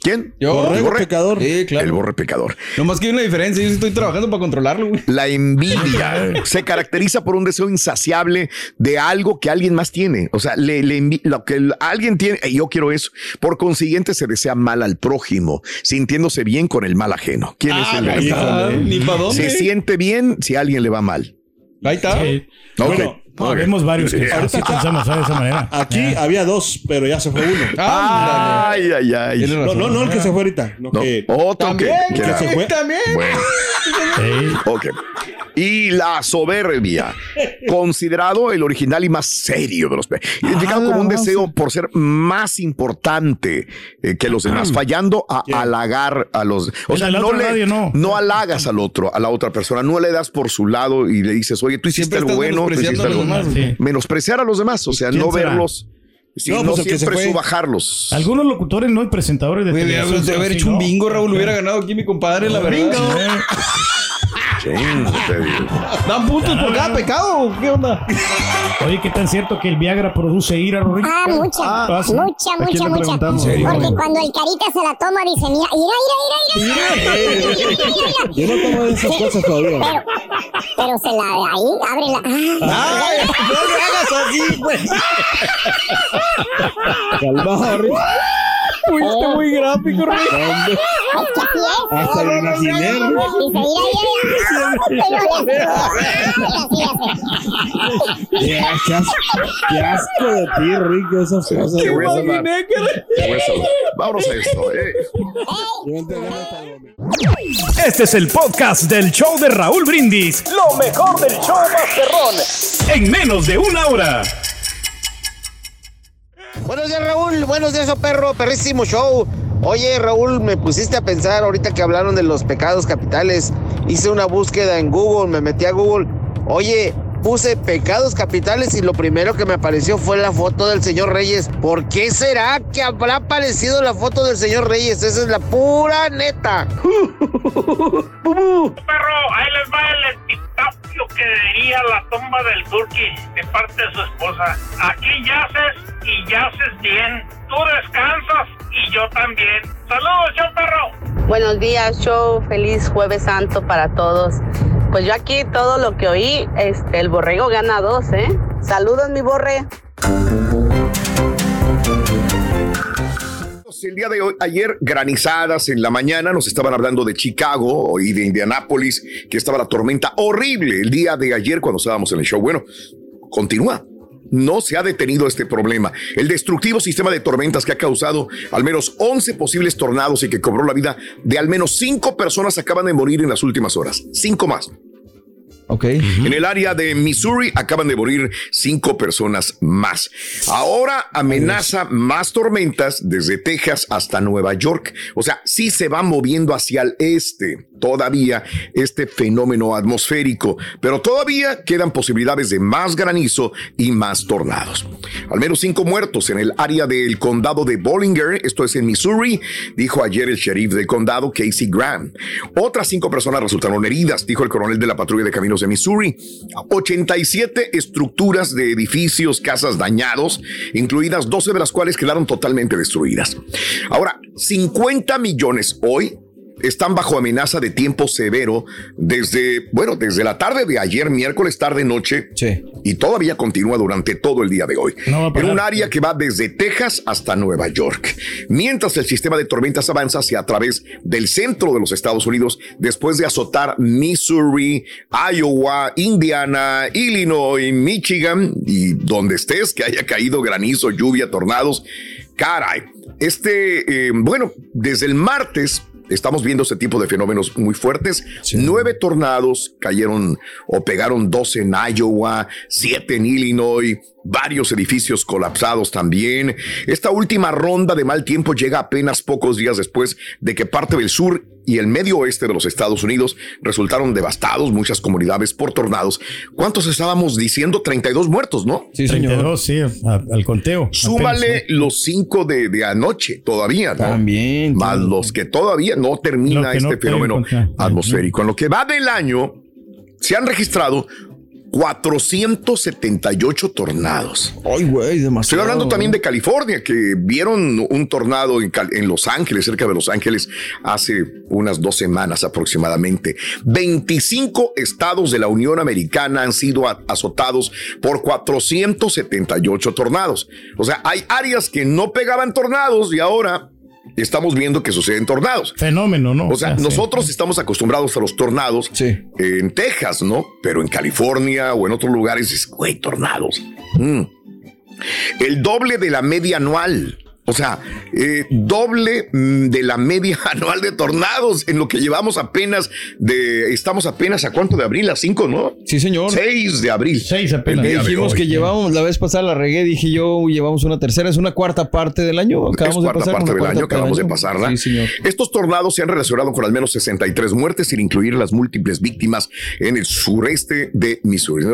Speaker 1: ¿Quién?
Speaker 2: Yo.
Speaker 1: ¿El borre?
Speaker 3: pecador.
Speaker 2: Sí,
Speaker 1: El
Speaker 2: claro.
Speaker 1: borre pecador.
Speaker 2: Nomás que hay una diferencia. Yo estoy trabajando para controlarlo, güey.
Speaker 1: La envidia [LAUGHS] se caracteriza por un deseo insaciable de algo que alguien más tiene. O sea, le, lo que el- alguien tiene, eh, yo quiero eso. Por consiguiente, se desea mal al prójimo, sintiéndose bien con el mal ajeno. ¿Quién es el
Speaker 2: ahí está. Ni para dónde.
Speaker 1: Se siente bien si a alguien le va mal.
Speaker 2: Ahí está.
Speaker 4: sí.
Speaker 1: Ok.
Speaker 3: Bueno,
Speaker 4: No, vemos varios que así pensamos de esa manera. [LAUGHS]
Speaker 3: Aquí había dos, pero ya se fue uno. [LAUGHS]
Speaker 2: Ah,
Speaker 1: Ay, ay, ay.
Speaker 3: No, no, no el que se fue ahorita. No,
Speaker 1: No,
Speaker 3: que
Speaker 1: otro que,
Speaker 2: También,
Speaker 1: que
Speaker 3: se fue.
Speaker 2: también.
Speaker 1: Bueno,
Speaker 4: Sí.
Speaker 1: ok. Y la soberbia, considerado el original y más serio de los pe- identificado como un deseo por ser más importante eh, que los demás, fallando a
Speaker 3: ¿Quién?
Speaker 1: halagar a los, o sea, no le,
Speaker 4: radio, no.
Speaker 1: no halagas al otro, a la otra persona, no le das por su lado y le dices, oye, tú hiciste
Speaker 2: Siempre
Speaker 1: algo bueno, tú hiciste algo
Speaker 2: demás.
Speaker 4: Sí.
Speaker 1: menospreciar a los demás, o sea,
Speaker 4: ¿Quién
Speaker 1: no
Speaker 4: será?
Speaker 1: verlos, sino
Speaker 3: No, pues que se
Speaker 1: siempre
Speaker 3: fue.
Speaker 1: subajarlos.
Speaker 4: Algunos locutores no y presentadores de
Speaker 2: Güey,
Speaker 4: televisión
Speaker 2: haber, de haber
Speaker 4: así,
Speaker 2: hecho un
Speaker 4: ¿no?
Speaker 2: bingo, Raúl, hubiera ganado aquí mi compadre, la verdad.
Speaker 1: Digo. [LAUGHS]
Speaker 2: ¿Dan puntos por cada pecado? ¿Qué onda?
Speaker 4: Oye, ¿qué tan cierto que el Viagra produce ira, Rorín?
Speaker 5: Ah, mucha,
Speaker 4: Ah,
Speaker 5: mucha,
Speaker 6: ¿A quién
Speaker 5: mucha, mucha. Porque cuando el carita se la toma, dice, mira, ira, ira, ira, ira.
Speaker 3: yo no tomo esas cosas todavía.
Speaker 5: Pero, pero se la, ahí, abre la. Ah,
Speaker 2: Ay, no le hagas así, güey. [LAUGHS]
Speaker 3: Calmado, Rick.
Speaker 2: Fuiste muy gráfico.
Speaker 3: Hombre,
Speaker 5: es que así es.
Speaker 3: Hasta me imaginé, Qué asco, qué asco de ti, Rick, esas cosas.
Speaker 1: Te a salvar.
Speaker 2: Imaginé que
Speaker 1: Te. Vámonos a esto. eh.
Speaker 7: Este es el podcast del show de Raúl Brindis. Lo mejor del show Masterrón. En menos de una hora.
Speaker 10: Buenos días, Raúl. Buenos días, oh perro. Perrísimo show. Oye, Raúl, me pusiste a pensar ahorita que hablaron de los pecados capitales. Hice una búsqueda en Google, me metí a Google. Oye, puse pecados capitales y lo primero que me apareció fue la foto del señor Reyes. ¿Por qué será que habrá aparecido la foto del señor Reyes? Esa es la pura neta. [LAUGHS]
Speaker 11: perro, ahí les va el epitafio que diría la tumba del turqui de parte de su esposa. Aquí yaces y yaces bien. Tú descansas y yo también. Saludos, yo perro.
Speaker 12: Buenos días, show. Feliz Jueves Santo para todos. Pues yo aquí todo lo que oí, este, el borrego gana dos, ¿eh? Saludos, mi borre.
Speaker 1: El día de hoy, ayer, granizadas en la mañana, nos estaban hablando de Chicago y de Indianápolis, que estaba la tormenta horrible el día de ayer cuando estábamos en el show. Bueno, continúa. No se ha detenido este problema. El destructivo sistema de tormentas que ha causado al menos 11 posibles tornados y que cobró la vida de al menos 5 personas acaban de morir en las últimas horas. 5 más.
Speaker 2: Ok.
Speaker 1: En el área de Missouri acaban de morir cinco personas más. Ahora amenaza más tormentas desde Texas hasta Nueva York. O sea, sí se va moviendo hacia el este todavía este fenómeno atmosférico, pero todavía quedan posibilidades de más granizo y más tornados. Al menos cinco muertos en el área del condado de Bollinger, esto es en Missouri, dijo ayer el sheriff del condado, Casey Graham. Otras cinco personas resultaron heridas, dijo el coronel de la patrulla de caminos de Missouri. 87 estructuras de edificios, casas dañados, incluidas 12 de las cuales quedaron totalmente destruidas. Ahora, 50 millones hoy están bajo amenaza de tiempo severo desde, bueno, desde la tarde de ayer, miércoles, tarde, noche, y todavía continúa durante todo el día de hoy. en un área que va desde Texas hasta Nueva York. Mientras el sistema de tormentas avanza hacia a través del centro de los Estados Unidos, después de azotar Missouri, Iowa, Indiana, Illinois, Michigan y donde estés, que haya caído granizo, lluvia, tornados. Caray, este, eh, bueno, desde el martes estamos viendo ese tipo de fenómenos muy fuertes. Nueve tornados cayeron o pegaron 12 en Iowa, siete en Illinois, varios edificios colapsados también. Esta última ronda de mal tiempo llega apenas pocos días después de que parte del sur y el medio oeste de los Estados Unidos resultaron devastados, muchas comunidades por tornados. ¿Cuántos estábamos diciendo? 32 muertos, ¿no?
Speaker 4: Sí, señor. 32, sí, a- al conteo.
Speaker 1: Súmale los cinco de, de anoche todavía, ¿no?
Speaker 2: También.
Speaker 1: Más los que todavía no termina
Speaker 4: no
Speaker 1: este fenómeno atmosférico. En lo que va del año, se han registrado 478 tornados.
Speaker 2: Ay, güey, demasiado.
Speaker 1: Estoy hablando también de California, que vieron un tornado en, Cal- en Los Ángeles, cerca de Los Ángeles, hace unas dos semanas aproximadamente. 25 estados de la Unión Americana han sido azotados por 478 tornados. O sea, hay áreas que no pegaban tornados y ahora estamos viendo que suceden tornados.
Speaker 4: Fenómeno, ¿no?
Speaker 1: O sea,
Speaker 4: sí.
Speaker 1: nosotros estamos acostumbrados a los tornados en Texas, ¿no? Pero en California o en otros lugares es, güey, tornados. Mm. El doble de la media anual. O sea, eh, doble mm, de la media [LAUGHS] anual de tornados en lo que llevamos apenas de. Estamos apenas a cuánto de abril, a 5, ¿no?
Speaker 2: Sí, señor.
Speaker 1: 6 de abril.
Speaker 4: 6 apenas.
Speaker 1: El de
Speaker 2: Dijimos que llevamos, la vez pasada la regué, dije yo, llevamos una tercera, es una cuarta parte del año. Acabamos
Speaker 1: es
Speaker 2: de
Speaker 1: cuarta
Speaker 2: pasar
Speaker 1: parte del
Speaker 2: cuarta
Speaker 1: año, acabamos de
Speaker 2: año.
Speaker 1: pasarla.
Speaker 2: Sí, señor.
Speaker 1: Estos tornados se han relacionado con al menos 63 muertes, sin incluir las múltiples víctimas en el sureste de Missouri.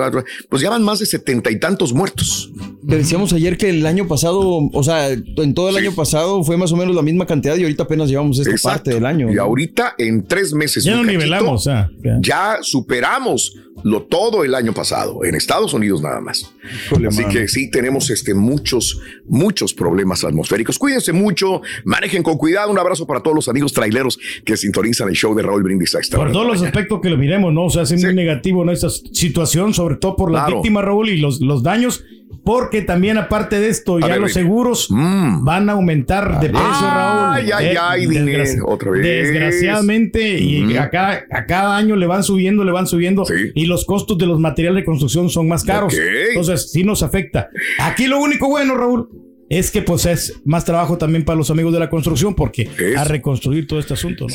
Speaker 1: Pues ya van más de setenta y tantos muertos.
Speaker 2: Te decíamos ayer que el año pasado, o sea, en todo el año pasado fue más o menos la misma cantidad y ahorita apenas llevamos esta
Speaker 1: Exacto.
Speaker 2: parte del año.
Speaker 1: Y ahorita en tres meses.
Speaker 4: Ya
Speaker 1: y
Speaker 4: no
Speaker 1: un cachito,
Speaker 4: nivelamos, ah, ya.
Speaker 1: Ya superamos lo todo el año pasado, en Estados Unidos nada más.
Speaker 2: Híjole,
Speaker 1: Así
Speaker 2: mano.
Speaker 1: que sí, tenemos este, muchos, muchos problemas atmosféricos. Cuídense mucho, manejen con cuidado. Un abrazo para todos los amigos traileros que sintonizan el show de Raúl Brindis a esta
Speaker 4: Por todos
Speaker 1: la
Speaker 4: los
Speaker 1: mañana.
Speaker 4: aspectos que lo miremos, ¿no? O sea, es muy negativo ¿no? esta situación, sobre todo por las
Speaker 1: Claro.
Speaker 4: víctimas, Raúl, y los, los daños, porque también aparte de esto, ya
Speaker 1: ver,
Speaker 4: los seguros van a aumentar de precio, Raúl.
Speaker 1: Ay, ay,
Speaker 4: Eh,
Speaker 1: ay,
Speaker 4: desgraci-
Speaker 1: otra vez.
Speaker 4: Desgraciadamente, y
Speaker 1: Mm.
Speaker 4: a, cada, a cada año le van subiendo, le van subiendo, y los costos de los materiales de construcción son más caros. Entonces, sí nos afecta. Aquí lo único bueno, Raúl, es que pues es más trabajo también para los amigos de la construcción, porque a reconstruir todo este asunto. ¿no?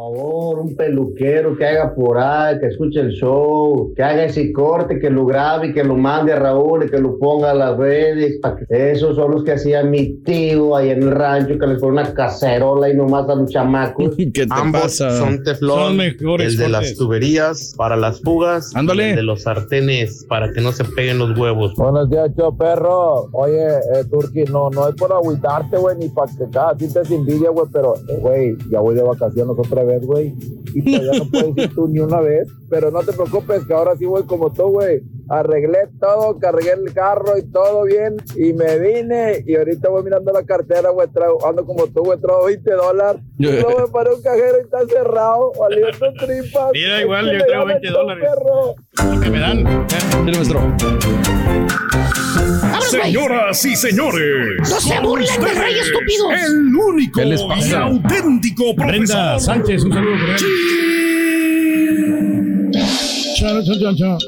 Speaker 13: Por favor, un peluquero que haga por ahí, que escuche el show, que haga ese corte, que lo grabe y que lo mande a Raúl y que lo ponga a las redes. Que... Esos son los que hacía mi tío ahí en el rancho, que les pone una cacerola y nomás a los chamacos. [LAUGHS]
Speaker 14: Ambos son teflón. el de las tuberías para las fugas.
Speaker 2: Ándale.
Speaker 14: y El de los sartenes para que no se peguen los huevos.
Speaker 15: Buenos días, yo perro. Oye, eh, Turki, no, no es por agüitarte, güey, ni para que cada sientas envidia, güey, pero, eh, güey, ya voy de vacaciones otra vez, güey. Y todavía no puedes ir tú ni una vez. Pero no te preocupes, que ahora sí voy como tú, güey. Arreglé todo, cargué el carro y todo bien. Y me vine. Y ahorita voy mirando la cartera, güey. Ando como tú, güey. Traigo 20 dólares. Y luego me paré un cajero y está cerrado. Valiendo tripas.
Speaker 4: Mira, igual, yo traigo
Speaker 15: me
Speaker 4: 20
Speaker 15: gana,
Speaker 4: dólares.
Speaker 15: perro.
Speaker 4: Lo que me dan.
Speaker 2: Dile, maestro.
Speaker 7: Señoras y señores.
Speaker 16: No se burlen del rey, estúpidos.
Speaker 7: El único
Speaker 4: ¿Qué les
Speaker 7: y
Speaker 4: pasa?
Speaker 7: auténtico
Speaker 4: Brenda
Speaker 7: profesor.
Speaker 4: Sánchez, un saludo. Brenda. Chao, chao, chao, chao.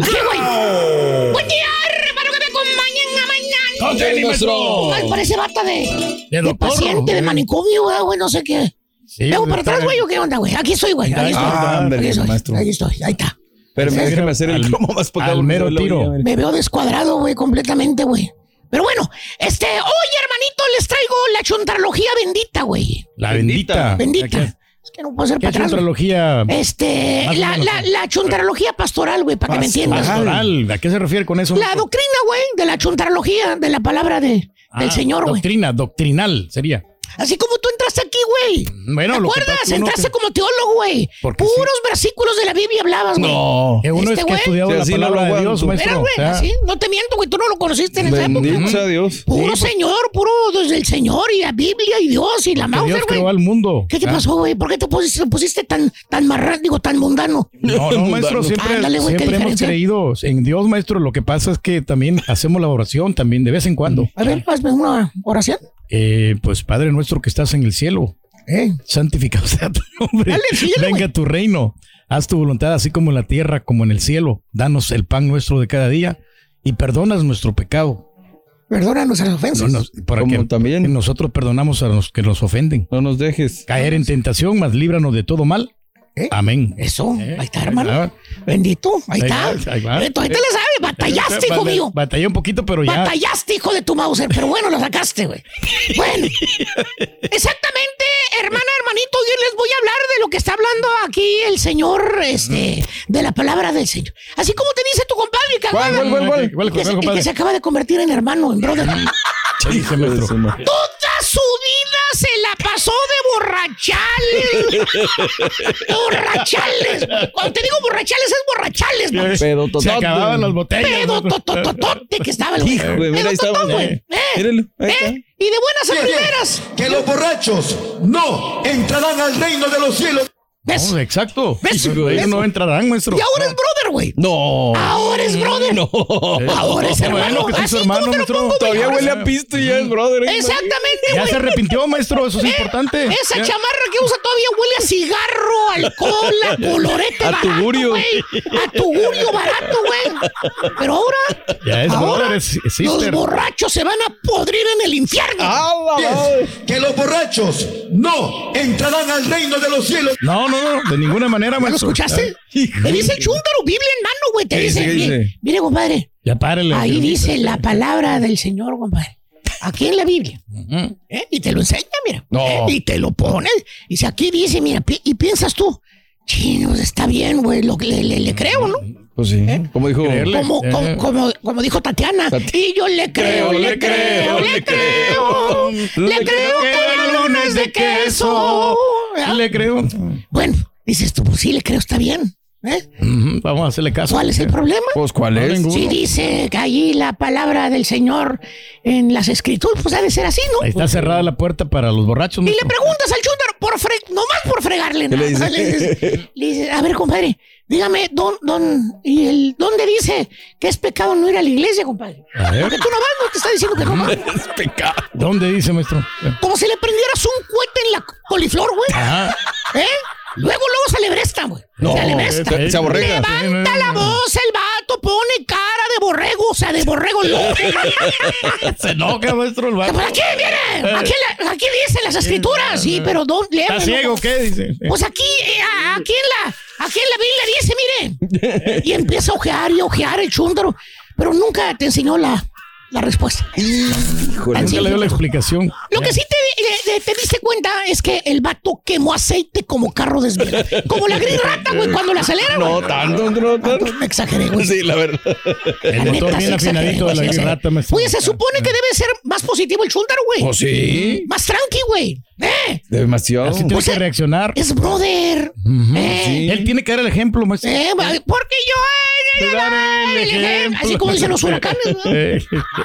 Speaker 16: Aquí, güey. Buen día, hermano, que me acompañen a mañana.
Speaker 4: Con.
Speaker 16: Ay, parece bata de,
Speaker 4: De
Speaker 16: de paciente, de manicomio, güey, no sé qué.
Speaker 4: Sí,
Speaker 16: ¿Vengo
Speaker 4: pues,
Speaker 16: para atrás, güey, o qué onda, güey? Aquí estoy, güey. Aquí estoy.
Speaker 2: Ah,
Speaker 16: Aquí estoy,
Speaker 2: maestro.
Speaker 16: Ahí estoy, ahí está.
Speaker 2: Pero
Speaker 16: Sí,
Speaker 2: déjame hacer el promo más para
Speaker 4: al mero tiro.
Speaker 16: Me veo descuadrado, güey, completamente, güey. Pero bueno, este, oye, hermanito, les traigo la chontarología bendita, güey.
Speaker 4: La bendita.
Speaker 16: Bendita. Es que no puedo ser
Speaker 4: ¿Qué
Speaker 16: para atrás. güey.
Speaker 4: chontrología?
Speaker 16: Este, la, la, la chontarología pastoral, güey, para que me entiendas.
Speaker 4: Pastoral. ¿A qué se refiere con eso?
Speaker 16: La doctrina, güey, de la chontarología, de la palabra de,
Speaker 4: Ah,
Speaker 16: del Señor, güey.
Speaker 4: Doctrina, doctrinal sería.
Speaker 16: Así como tú entraste aquí, güey.
Speaker 4: Bueno,
Speaker 16: ¿Te
Speaker 4: lo que
Speaker 16: acuerdas? entraste
Speaker 4: te-
Speaker 16: como teólogo, güey. Puros versículos de la Biblia hablabas, güey.
Speaker 4: No. Que uno
Speaker 16: Este
Speaker 4: es que ha
Speaker 16: güey.
Speaker 4: estudiado
Speaker 2: Sí,
Speaker 4: la
Speaker 2: así no
Speaker 4: palabra de. Dios, maestro.
Speaker 16: Güey,
Speaker 4: o sea,
Speaker 16: así, no te miento, güey, tú no lo conociste en esa época.
Speaker 2: Sea Dios.
Speaker 16: Puro señor, puro desde el Señor y la Biblia y Dios y la Mauser,
Speaker 4: Dios
Speaker 16: güey.
Speaker 4: creó al mundo.
Speaker 16: ¿Qué te
Speaker 4: Ah.
Speaker 16: pasó, güey? ¿Por qué te pusiste, te pusiste tan, tan marrán, digo, tan mundano?
Speaker 4: No, no, maestro, siempre,
Speaker 16: Ándale, güey, ¿qué
Speaker 4: siempre hemos creído en Dios, maestro. Lo que pasa es que también hacemos la oración también de vez en cuando.
Speaker 16: A ver, hazme una oración.
Speaker 4: Eh, pues Padre nuestro que estás en el cielo,
Speaker 16: ¿Eh?
Speaker 4: santificado sea tu nombre. Venga tu reino. Haz tu voluntad así como en la tierra, como en el cielo. Danos el pan nuestro de cada día y perdonas nuestro pecado.
Speaker 16: Perdónanos las ofensas.
Speaker 4: No nos- para que también nosotros perdonamos a los que nos ofenden.
Speaker 2: No nos dejes
Speaker 4: caer en tentación, mas líbranos de todo mal. Amén.
Speaker 16: Eso, ahí está, hermano. Bendito, ahí,
Speaker 4: Ahí
Speaker 16: está.
Speaker 4: ahí va.
Speaker 16: Eh, tú ahorita le sabes, batallaste, hijo mío.
Speaker 4: Batallé un poquito, pero ya.
Speaker 16: Batallaste, hijo de tu Mauser, pero bueno, lo sacaste, güey. [LAUGHS] Bueno, exactamente, hermana, hermanito, hoy les voy a hablar de lo que está hablando aquí el señor, este, de la palabra del Señor. Así como te dice tu compadre, que
Speaker 4: ¿Cuál,
Speaker 16: acaba-
Speaker 4: cuál, cuál, cuál? ¿Cuál,
Speaker 16: el que se-
Speaker 4: cuál,
Speaker 16: el que
Speaker 4: compadre?
Speaker 16: se acaba de convertir en hermano, en brother.
Speaker 4: Dice maestro.
Speaker 16: Toda su vida se la pasó de borrachales. [LAUGHS] borrachales. Cuando te digo borrachales, es borrachales, man.
Speaker 2: Pedo
Speaker 4: Se acababan las botellas.
Speaker 16: Pedo
Speaker 4: maestro.
Speaker 16: totototote que estaba el güey.
Speaker 2: Hijo, güey, mira, ahí
Speaker 16: totón, güey.
Speaker 2: Eh,
Speaker 16: Eh,
Speaker 2: Míralo, ahí
Speaker 16: eh,
Speaker 2: está.
Speaker 16: Y de buenas a primeras.
Speaker 9: Que los borrachos no entrarán al reino de los cielos.
Speaker 16: ¿Ves?
Speaker 4: No, exacto.
Speaker 16: ¿Ves?
Speaker 4: Ellos
Speaker 16: ¿Ves?
Speaker 4: no entrarán, maestro.
Speaker 16: Y ahora es brother, güey.
Speaker 2: No.
Speaker 16: Ahora es brother.
Speaker 2: No. [LAUGHS]
Speaker 16: Ahora es hermano.
Speaker 4: bueno que
Speaker 16: Así
Speaker 4: hermano,
Speaker 16: te lo pongo.
Speaker 2: Todavía huele a pisto y ya es brother. ¿eh?
Speaker 16: Exactamente,
Speaker 4: Ya
Speaker 16: güey.
Speaker 4: se arrepintió, maestro. Eso es
Speaker 16: Eh,
Speaker 4: importante.
Speaker 16: Esa
Speaker 4: Ya.
Speaker 16: chamarra que usa todavía huele a cigarro, alcohol, a colorete [LAUGHS]
Speaker 2: A
Speaker 16: barato,
Speaker 2: tugurio.
Speaker 16: güey. A tugurio barato, güey. Pero ahora,
Speaker 4: Ya es
Speaker 16: ahora
Speaker 4: brother, es- es
Speaker 16: los borrachos se van a podrir en el infierno.
Speaker 2: Ah, la.
Speaker 9: Que los borrachos no entrarán al reino de los cielos.
Speaker 4: No, no, no. De ninguna manera,
Speaker 16: ¿Ya lo escuchaste?
Speaker 2: Hijo.
Speaker 16: Te dice el chúntaro, Biblia en mano, güey. Te
Speaker 2: ¿Qué
Speaker 16: dice, mire, mire, compadre.
Speaker 4: Ya párele.
Speaker 16: Ahí dice la palabra del Señor, compadre. Aquí en la Biblia. ¿eh? Y te lo enseña, mira.
Speaker 2: No.
Speaker 16: ¿eh? Y te lo pone. Dice, aquí dice, mira, pi- y piensas tú, chinos, está bien, güey, lo que le, le- le creo, ¿no?
Speaker 2: Pues sí. Como dijo.
Speaker 16: Como,
Speaker 4: Eh.
Speaker 16: como, como, como dijo Tatiana.
Speaker 2: Tat-
Speaker 16: Y yo le creo, le creo, le creo. Le creo como lunes de queso.
Speaker 4: Le creo.
Speaker 16: Bueno, dices tú, pues sí, le creo, está bien. ¿eh?
Speaker 4: Vamos a hacerle caso.
Speaker 16: ¿Cuál es el problema?
Speaker 2: Pues, ¿cuál
Speaker 4: No,
Speaker 2: es?
Speaker 16: Si dice que allí la palabra del Señor en las escrituras, pues ha de ser así, ¿no?
Speaker 4: Ahí está cerrada la puerta para los borrachos.
Speaker 16: Y le preguntas al chúntaro, por fre nomás por fregarle.
Speaker 2: ¿Qué le dice? [LAUGHS]
Speaker 16: dices, le dices, a ver, compadre, dígame, don, don, ¿y el, ¿dónde dice que es pecado no ir a la iglesia, compadre?
Speaker 4: A ver.
Speaker 16: Porque tú no vas, no te está diciendo que no vas. [LAUGHS]
Speaker 2: Es pecado.
Speaker 4: ¿Dónde dice, maestro?
Speaker 16: Como si le prendieras un cohete en la coliflor, güey.
Speaker 4: Ajá.
Speaker 16: ¿Eh? Luego, luego se alebresta, güey.
Speaker 2: No,
Speaker 16: se alebresta.
Speaker 2: se- se aborrega.
Speaker 16: Levanta la voz, el vato pone cara de borrego, o sea, de borrego loco. [LAUGHS]
Speaker 4: Se enoja, maestro, el vato.
Speaker 16: ¿Para qué viene? Aquí, la- aquí dicen las escrituras, sí, pero don,
Speaker 4: ¿Está ciego qué? Dice.
Speaker 16: Pues aquí, eh, aquí en la, aquí en la Biblia dice, mire. [LAUGHS] Y empieza a ojear y ojear el chúndaro, pero nunca te enseñó la, la respuesta.
Speaker 2: Híjole.
Speaker 4: Nunca le dio la explicación.
Speaker 16: Lo que sí te, eh, te diste cuenta es que el vato quemó aceite como carro desviado. Como la gris rata, güey, cuando la acelera.
Speaker 2: No
Speaker 16: güey.
Speaker 2: tanto, no tanto.
Speaker 16: Me exageré, güey.
Speaker 2: Sí, la verdad.
Speaker 4: El motor bien afinadito de la gris rata, maestro.
Speaker 16: Oye, se supone que debe ser más positivo el chúndaro, güey.
Speaker 2: Pues sí.
Speaker 16: Más tranqui, güey. ¿Eh?
Speaker 2: Demasiado.
Speaker 4: Así tiene
Speaker 16: O sea,
Speaker 4: que reaccionar.
Speaker 16: Es brother. Eh.
Speaker 2: Sí.
Speaker 4: Él tiene que dar el ejemplo, maestro.
Speaker 16: Eh, porque yo. eh,
Speaker 4: el
Speaker 16: el ejemplo. Así como dicen los huracanes, ¿no?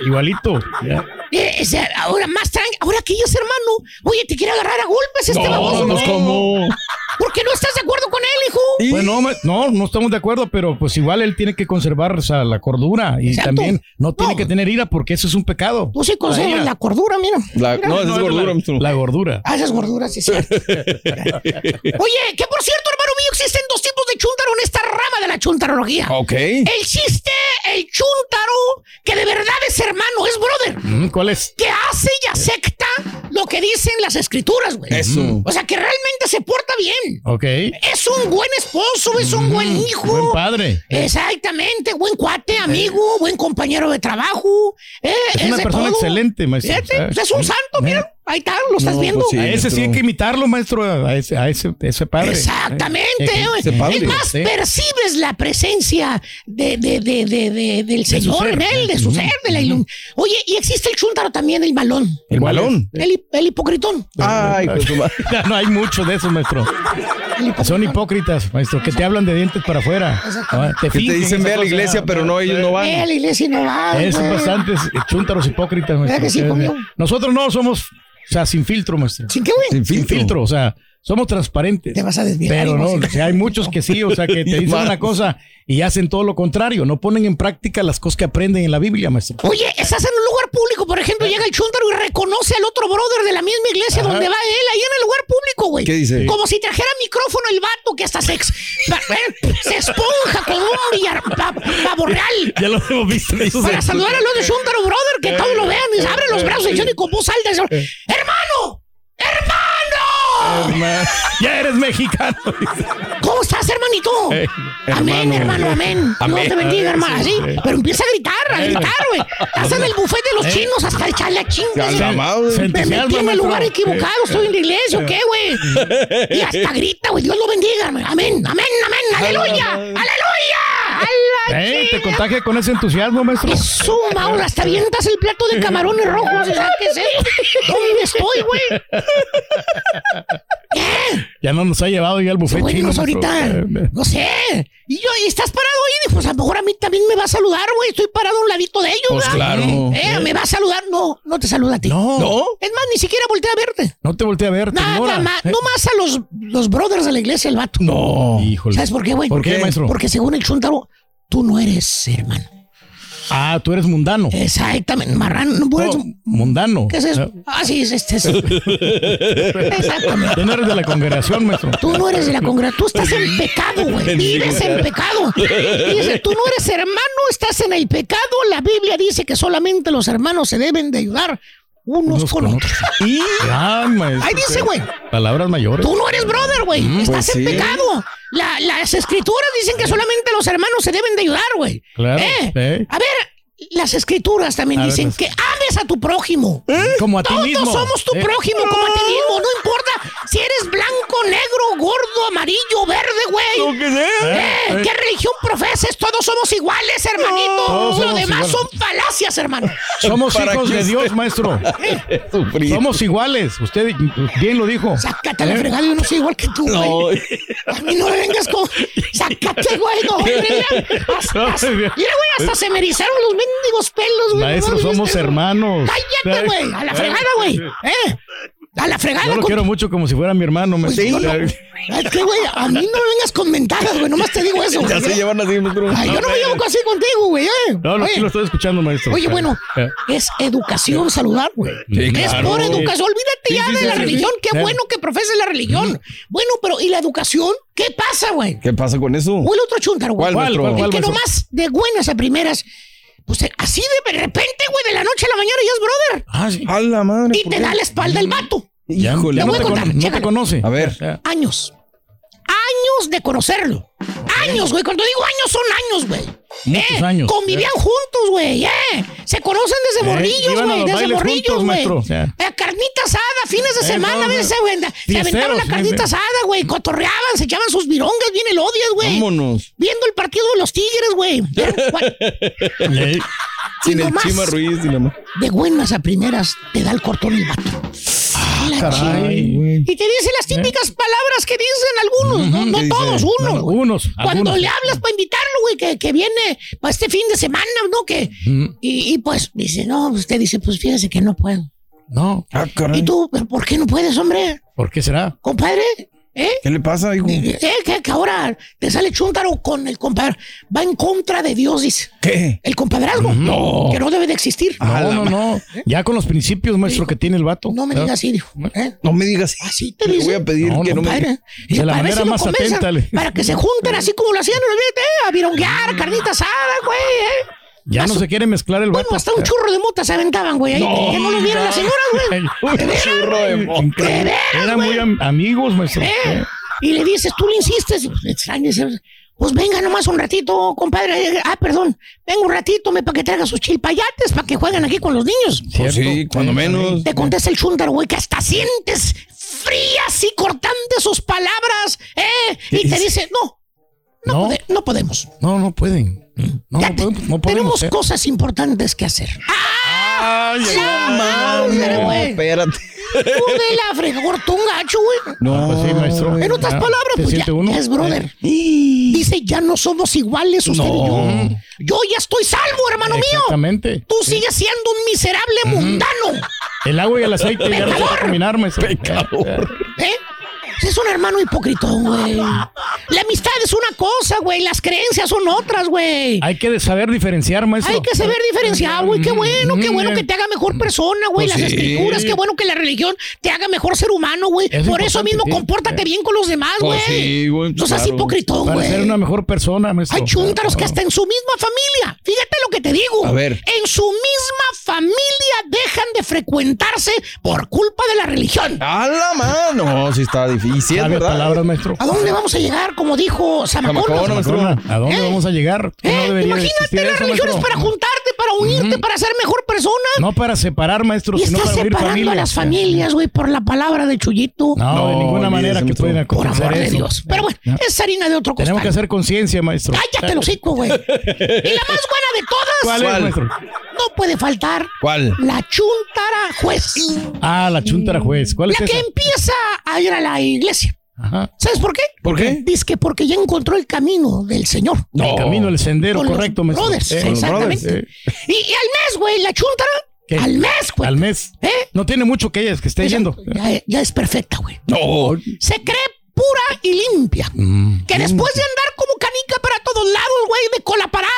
Speaker 4: Igualito. Ya.
Speaker 16: Eh, o sea, ahora más tranqui. Ahora que ella es hermano. Oye, te quiere agarrar a golpes este
Speaker 2: No,
Speaker 16: baboso.
Speaker 2: pues cómo.
Speaker 16: ¿Por qué no estás de acuerdo con él, hijo?
Speaker 2: Y-
Speaker 4: Pues no, no, no estamos de acuerdo, pero pues igual él tiene que conservar o sea, la cordura y
Speaker 16: Exacto.
Speaker 4: también no tiene
Speaker 16: No.
Speaker 4: que tener ira porque eso es un pecado.
Speaker 16: Tú sí conservas la cordura, mira.
Speaker 2: La- no, esa es gordura,
Speaker 4: la, la gordura.
Speaker 16: Ah, esas gorduras, sí, es cierto. [LAUGHS] Oye, que por cierto, hermano mío, existen dos tipos de chúntaro en esta rama de la chuntarología.
Speaker 2: Ok.
Speaker 16: El chiste, el chúntaro, que de verdad es hermano, es brother.
Speaker 4: Mm, ¿Cuál es?
Speaker 16: Que hace y acepta lo que dicen las escrituras, güey.
Speaker 2: Eso.
Speaker 16: O sea, que realmente se porta bien.
Speaker 4: Ok.
Speaker 16: Es un buen esposo, es un buen hijo.
Speaker 4: Buen padre.
Speaker 16: Exactamente, buen cuate, amigo, buen compañero de trabajo. eh,
Speaker 4: Es una persona
Speaker 16: todo.
Speaker 4: excelente, maestro.
Speaker 16: Pues es un santo, mira. Ahí está, lo estás
Speaker 2: No,
Speaker 16: viendo.
Speaker 2: pues sí.
Speaker 4: A ese sí hay que imitarlo, maestro, a ese, a ese, ese padre.
Speaker 16: Exactamente.
Speaker 4: Eh,
Speaker 16: güey.
Speaker 2: ese padre.
Speaker 16: Es más,
Speaker 4: Sí.
Speaker 16: percibes la presencia de, de, de, de, de- del Señor en él, de su ser, de la ilum- Oye, y existe el chúntaro también, el malón,
Speaker 2: El balón.
Speaker 16: el, el hipocritón.
Speaker 2: Ay, pues. [LAUGHS]
Speaker 4: No, no hay mucho de eso, maestro. Son hipócritas, maestro, que te hablan de dientes para afuera. Ah,
Speaker 2: Que te dicen ve a la iglesia, pero no, ellos no
Speaker 16: Eh,
Speaker 2: van.
Speaker 16: la iglesia no va.
Speaker 4: Es bastantes chúntaros hipócritas, maestro.
Speaker 16: ¿Verdad que sí,
Speaker 4: Eh? Nosotros no somos, o sea, sin filtro, maestro.
Speaker 16: ¿Sin qué, güey?
Speaker 2: Sin
Speaker 4: Sin
Speaker 2: filtro.
Speaker 4: filtro, o sea, somos transparentes.
Speaker 16: Te vas a desviar.
Speaker 4: Pero no, o sea, hay muchos que sí, o sea, que [LAUGHS] te dicen una cosa y hacen todo lo contrario. No ponen en práctica las cosas que aprenden en la Biblia, maestro.
Speaker 16: Oye, estás en un lugar público, por ejemplo, llega el chúntaro y reconoce al otro brother de la misma iglesia
Speaker 4: Ajá.
Speaker 16: donde va él, ahí en el lugar público, güey.
Speaker 2: ¿Qué dice?
Speaker 16: Como si trajera micrófono el vato que hasta se, ex- eh, se esponja con un billar, pa- pavo real. [LAUGHS]
Speaker 4: Ya lo hemos visto.
Speaker 16: Para saludar a los de Chúntaro, brother, que todos lo vean y se abren los brazos y dicen y con voz alta, ¡Hermano!
Speaker 4: Ya eres mexicano.
Speaker 16: ¿Cómo estás, hermanito?
Speaker 4: Eh,
Speaker 16: amén, hermano, amén. Dios
Speaker 4: Amén.
Speaker 16: te bendiga, hermano.
Speaker 4: Sí,
Speaker 16: pero empieza a gritar, a gritar, güey. Estás en el buffet de los
Speaker 4: Eh.
Speaker 16: chinos hasta echarle a chingas. Me metí en el lugar equivocado, estoy en la iglesia, ¿o qué, güey? Y hasta grita, güey. Dios lo bendiga, hermano. Amén, amén, amén. Aleluya, aleluya.
Speaker 4: Eh, te contagia con ese entusiasmo, maestro.
Speaker 16: Eso, Mauro, hasta avientas el plato de camarones rojos. ¿sabes ¿Qué es eso? ¿Dónde estoy, güey?
Speaker 4: Ya no nos ha llevado ya al buffet
Speaker 16: Bueno,
Speaker 4: chino.
Speaker 16: pues
Speaker 4: maestro.
Speaker 16: ahorita,
Speaker 4: Eh,
Speaker 16: no sé. Y yo, y estás parado ahí, pues a lo mejor a mí también me va a saludar, güey. Estoy parado a un ladito de ellos,
Speaker 4: Pues
Speaker 16: ¿verdad?
Speaker 4: claro.
Speaker 16: Eh, me va a saludar. No, no te saluda a ti.
Speaker 4: No.
Speaker 2: ¿No?
Speaker 16: Es más, ni siquiera voltea a verte.
Speaker 4: No te volteé a ver, te
Speaker 16: Nada más,
Speaker 4: Eh,
Speaker 16: no más a los, los brothers de la iglesia, el vato.
Speaker 4: No. Híjole.
Speaker 16: ¿Sabes por qué, güey?
Speaker 4: ¿Por qué, maestro?
Speaker 16: Porque según el chuntaro, tú no eres hermano.
Speaker 4: Ah, tú eres mundano.
Speaker 16: Exactamente, marrano. No puedes.
Speaker 4: No, mundano.
Speaker 16: ¿Qué es eso? Ah, sí, es este. es- [LAUGHS] Exactamente.
Speaker 4: Tú no eres de la congregación, maestro.
Speaker 16: Tú no eres de la congregación, tú estás en [LAUGHS] pecado, güey. Vives en pecado. Dice, tú no eres hermano, estás en el pecado. La Biblia dice que solamente los hermanos se deben de ayudar unos,
Speaker 4: Unos
Speaker 16: con,
Speaker 4: con
Speaker 16: otros. [LAUGHS]
Speaker 4: Y Ay, maestro.
Speaker 16: Ahí dice, güey.
Speaker 4: Palabras mayores.
Speaker 16: Tú no eres brother, güey.
Speaker 4: Mm,
Speaker 16: Estás
Speaker 2: pues
Speaker 16: en
Speaker 2: sí.
Speaker 16: pecado. La- las escrituras dicen que solamente los hermanos se deben de ayudar, güey.
Speaker 4: Claro.
Speaker 16: Eh,
Speaker 4: eh.
Speaker 16: A ver, las escrituras también
Speaker 4: A
Speaker 16: dicen que ames a tu prójimo.
Speaker 4: Como a ti
Speaker 16: Todos
Speaker 4: mismo.
Speaker 16: somos tu
Speaker 4: Eh.
Speaker 16: prójimo, como a ti mismo. No importa si eres blanco, negro, gordo, amarillo, verde, güey.
Speaker 2: Lo que sea.
Speaker 16: Eh,
Speaker 4: Eh.
Speaker 16: ¿Qué religión profeses? Todos somos iguales, hermanito. Lo demás
Speaker 4: iguales.
Speaker 16: son falacias, hermano.
Speaker 4: Somos
Speaker 2: ¿Para
Speaker 4: hijos de? Dios, maestro. Somos iguales. Usted bien lo dijo.
Speaker 16: Sácate la fregada, yo no soy igual que tú, güey.
Speaker 2: No.
Speaker 16: A mí no me vengas con. Sácate, güey, no, hombre, mira. Hasta, hasta- mira, güey, hasta se me erizaron los mendigos pelos, güey.
Speaker 4: Maestro,
Speaker 16: No,
Speaker 4: somos hermanos.
Speaker 16: Cállate, güey. A la fregada, güey. ¿Eh? A la fregada.
Speaker 4: Yo lo
Speaker 16: con-
Speaker 4: quiero mucho como si fuera mi hermano,
Speaker 16: Pues
Speaker 4: maestro.
Speaker 16: yo no- Es que, güey, a mí no me vengas con mentadas, güey. Nomás te digo eso.
Speaker 2: Ya se llevan así, maestro.
Speaker 16: Ay, yo no me llevo así contigo, güey. ¿eh?
Speaker 4: No, no, sí lo estoy escuchando, maestro.
Speaker 16: Oye, bueno,
Speaker 4: Eh.
Speaker 16: es educación saludar, güey.
Speaker 4: Sí,
Speaker 16: es por educación. Olvídate
Speaker 4: Sí,
Speaker 16: ya
Speaker 4: sí,
Speaker 16: de
Speaker 4: sí,
Speaker 16: la
Speaker 4: sí,
Speaker 16: religión.
Speaker 4: sí.
Speaker 16: Qué
Speaker 4: Eh.
Speaker 16: bueno que profeses la religión. Bueno, pero ¿y la educación? ¿Qué pasa, güey?
Speaker 2: ¿Qué pasa con eso?
Speaker 16: O el otro chúntaro, güey.
Speaker 2: ¿Cuál?
Speaker 4: ¿Cuál,
Speaker 16: El
Speaker 4: cuál,
Speaker 16: que
Speaker 4: maestro?
Speaker 16: nomás de buenas a primeras, pues eh, así de repente, güey, de la noche a la mañana ya es brother.
Speaker 4: Ah, sí.
Speaker 2: A la madre.
Speaker 16: Y
Speaker 2: ¿por
Speaker 16: te
Speaker 2: qué?
Speaker 16: da la espalda el vato.
Speaker 4: Ya,
Speaker 2: Híjole.
Speaker 4: ya no,
Speaker 16: voy a
Speaker 4: te,
Speaker 16: contar,
Speaker 4: cono- no te
Speaker 16: chécale.
Speaker 4: conoce.
Speaker 2: A ver.
Speaker 16: Años. Años de conocerlo. Años, güey. Cuando digo años, son años, güey.
Speaker 4: Muchos
Speaker 16: Eh,
Speaker 4: años.
Speaker 16: Convivían juntos, güey. Eh. Se conocen desde
Speaker 4: Eh,
Speaker 16: morrillos, güey. Desde morrillos, güey. Eh, carnita asada, fines de
Speaker 4: Eh,
Speaker 16: semana,
Speaker 4: no,
Speaker 16: a veces, güey. Se
Speaker 4: Fiesteros,
Speaker 16: aventaban la carnita asada, güey. Cotorreaban, se echaban sus virongas, bien elodias, güey.
Speaker 2: Vámonos.
Speaker 16: Viendo el partido de los tigres, güey.
Speaker 4: Eh, [LAUGHS]
Speaker 2: Sin el. Chima Ruiz y nomás.
Speaker 16: De buenas a primeras te da el cortón el vato. La
Speaker 4: caray,
Speaker 16: chingada.
Speaker 2: güey.
Speaker 16: Y te dice las típicas palabras que dicen algunos, no,
Speaker 2: Ujú,
Speaker 16: no
Speaker 2: ¿qué
Speaker 16: todos,
Speaker 2: dice?
Speaker 16: unos.
Speaker 4: no,
Speaker 16: güey.
Speaker 4: unos.
Speaker 16: Cuando
Speaker 4: algunos.
Speaker 16: le hablas para invitarlo, güey, que, que viene para este fin de semana, ¿no? Que,
Speaker 4: Mm,
Speaker 16: y, y, pues dice, no, usted dice, pues fíjese que no puedo.
Speaker 4: No,
Speaker 2: Ah,
Speaker 16: ¿Y
Speaker 2: caray.
Speaker 16: tú, pero por qué no puedes, hombre?
Speaker 4: ¿por qué será?
Speaker 16: Compadre, ¿eh?
Speaker 2: ¿Qué le pasa, hijo?
Speaker 16: Eh, que, que ahora te sale chúntaro con el compadre. Va en contra de Dios, dice.
Speaker 2: ¿Qué?
Speaker 16: El compadrazgo.
Speaker 4: No.
Speaker 16: Que no debe de existir.
Speaker 4: No, no, no. Ya con los principios, maestro, que tiene el vato.
Speaker 16: No me
Speaker 4: ¿Eh?
Speaker 16: digas así, dijo. ¿eh?
Speaker 2: No me digas.
Speaker 16: Así te
Speaker 2: Le voy a pedir
Speaker 4: No,
Speaker 2: que
Speaker 4: no,
Speaker 2: no me
Speaker 16: Compadre, y
Speaker 4: De la manera
Speaker 16: si
Speaker 4: más atenta, le-
Speaker 16: Para que se junten [LAUGHS] así como lo hacían en el billete, eh, a vironguear, carnita asada, güey, eh.
Speaker 4: Ya no se quiere mezclar el
Speaker 16: Bueno,
Speaker 4: vato.
Speaker 16: hasta un churro de mota se aventaban, güey. ahí, que no lo vieran las señoras, güey.
Speaker 4: Un
Speaker 2: churro de mota.
Speaker 16: ¿De veras,
Speaker 4: Eran
Speaker 16: güey?
Speaker 4: muy am- amigos, maestro.
Speaker 16: ¿Eh? Y le dices, tú le insistes, y, pues, pues venga nomás un ratito, compadre. Ah, perdón, venga un ratito me, para que traiga sus chilpayates, para que jueguen aquí con los niños.
Speaker 2: Pues sí, cuando menos.
Speaker 16: Te contesta el chúndaro, güey, que hasta sientes frías y cortantes sus palabras, ¿eh? Y te dice, no, no,
Speaker 4: No.
Speaker 16: pode- no podemos.
Speaker 4: No, no pueden. No, podemos. No podemos
Speaker 16: tenemos
Speaker 4: eh.
Speaker 16: cosas importantes que hacer.
Speaker 2: Ay,
Speaker 16: ¡La
Speaker 2: no,
Speaker 16: madre,
Speaker 2: no,
Speaker 16: güey!
Speaker 2: espérate.
Speaker 16: Tú de la frega, cortón gacho, güey.
Speaker 2: No,
Speaker 4: Pues sí, maestro.
Speaker 16: En otras
Speaker 4: Ah,
Speaker 16: palabras,
Speaker 4: ¿te
Speaker 16: pues ya,
Speaker 4: uno?
Speaker 16: ya es brother. Dice, ya no somos iguales usted y yo. Yo ya estoy salvo, hermano mío.
Speaker 4: Exactamente.
Speaker 16: Tú sigues siendo un miserable mundano.
Speaker 4: El agua y el aceite ya no se va a combinar, maestro.
Speaker 16: ¿Eh? Es un hermano hipócrita, güey. La amistad es una cosa, güey. Las creencias son otras, güey.
Speaker 4: Hay que saber diferenciar, maestro.
Speaker 16: Hay que saber diferenciar, güey. Qué bueno, qué bueno que te haga mejor persona, güey.
Speaker 4: Pues
Speaker 16: Las
Speaker 4: sí.
Speaker 16: escrituras, qué bueno que la religión te haga mejor ser humano, güey.
Speaker 4: Es
Speaker 16: Por eso mismo
Speaker 4: sí.
Speaker 16: compórtate bien con los demás, güey.
Speaker 4: Pues sí, güey,
Speaker 16: No seas
Speaker 4: claro.
Speaker 16: hipócrita,
Speaker 4: Para ser
Speaker 16: güey.
Speaker 4: una mejor persona, maestro.
Speaker 16: Hay chúntaros que hasta en su misma familia, fíjate lo que te digo.
Speaker 2: A ver.
Speaker 16: En su misma familia dejan de frecuentarse por culpa de la religión.
Speaker 2: A la mano. No, sí está difícil. Sí, es
Speaker 4: Sabe
Speaker 2: verdad.
Speaker 4: palabras, maestro.
Speaker 16: ¿A dónde vamos a llegar? Como dijo
Speaker 2: maestro.
Speaker 4: ¿A dónde vamos a llegar? ¿Qué no
Speaker 16: Eh,
Speaker 4: de
Speaker 16: imagínate,
Speaker 4: existir
Speaker 16: la
Speaker 4: eso,
Speaker 16: religión es
Speaker 4: maestro?
Speaker 16: para juntarte, para unirte, para ser mejor persona.
Speaker 4: No para separar, maestro,
Speaker 16: y
Speaker 4: sino
Speaker 16: estás
Speaker 4: para unir
Speaker 16: separando
Speaker 4: familias.
Speaker 16: a las familias, güey, por la palabra de Chullito.
Speaker 4: No, de ninguna manera que pueden
Speaker 16: Por amor de
Speaker 4: eso.
Speaker 16: Dios. Pero bueno,
Speaker 4: No.
Speaker 16: es harina de otro costal.
Speaker 4: Tenemos que hacer conciencia, maestro.
Speaker 16: Cállate el hocico, güey. Y la más buena de todas.
Speaker 4: ¿Cuál es, maestro?
Speaker 16: No puede faltar
Speaker 2: ¿Cuál?
Speaker 16: la chuntara juez.
Speaker 4: Ah, la chuntara juez. ¿Cuál es
Speaker 16: La que
Speaker 4: esa?
Speaker 16: empieza a ir a la iglesia.
Speaker 4: Ajá.
Speaker 16: ¿Sabes por qué?
Speaker 2: ¿Por qué?
Speaker 16: Dice que porque ya encontró el camino del Señor.
Speaker 4: El camino, el sendero,
Speaker 16: Con los
Speaker 4: correcto, maestro.
Speaker 16: brothers,
Speaker 4: Eh, los
Speaker 16: exactamente.
Speaker 4: brothers, eh.
Speaker 16: Y, y al mes, güey, la chuntara.
Speaker 4: ¿Qué?
Speaker 16: Al mes, güey.
Speaker 4: Al mes.
Speaker 16: ¿Eh?
Speaker 4: No tiene mucho que ella que esté yendo.
Speaker 16: Ya, ya es perfecta, güey.
Speaker 2: No.
Speaker 16: Se cree pura y limpia.
Speaker 4: Mm.
Speaker 16: Que después de andar como canica para todos lados, güey, de cola parada.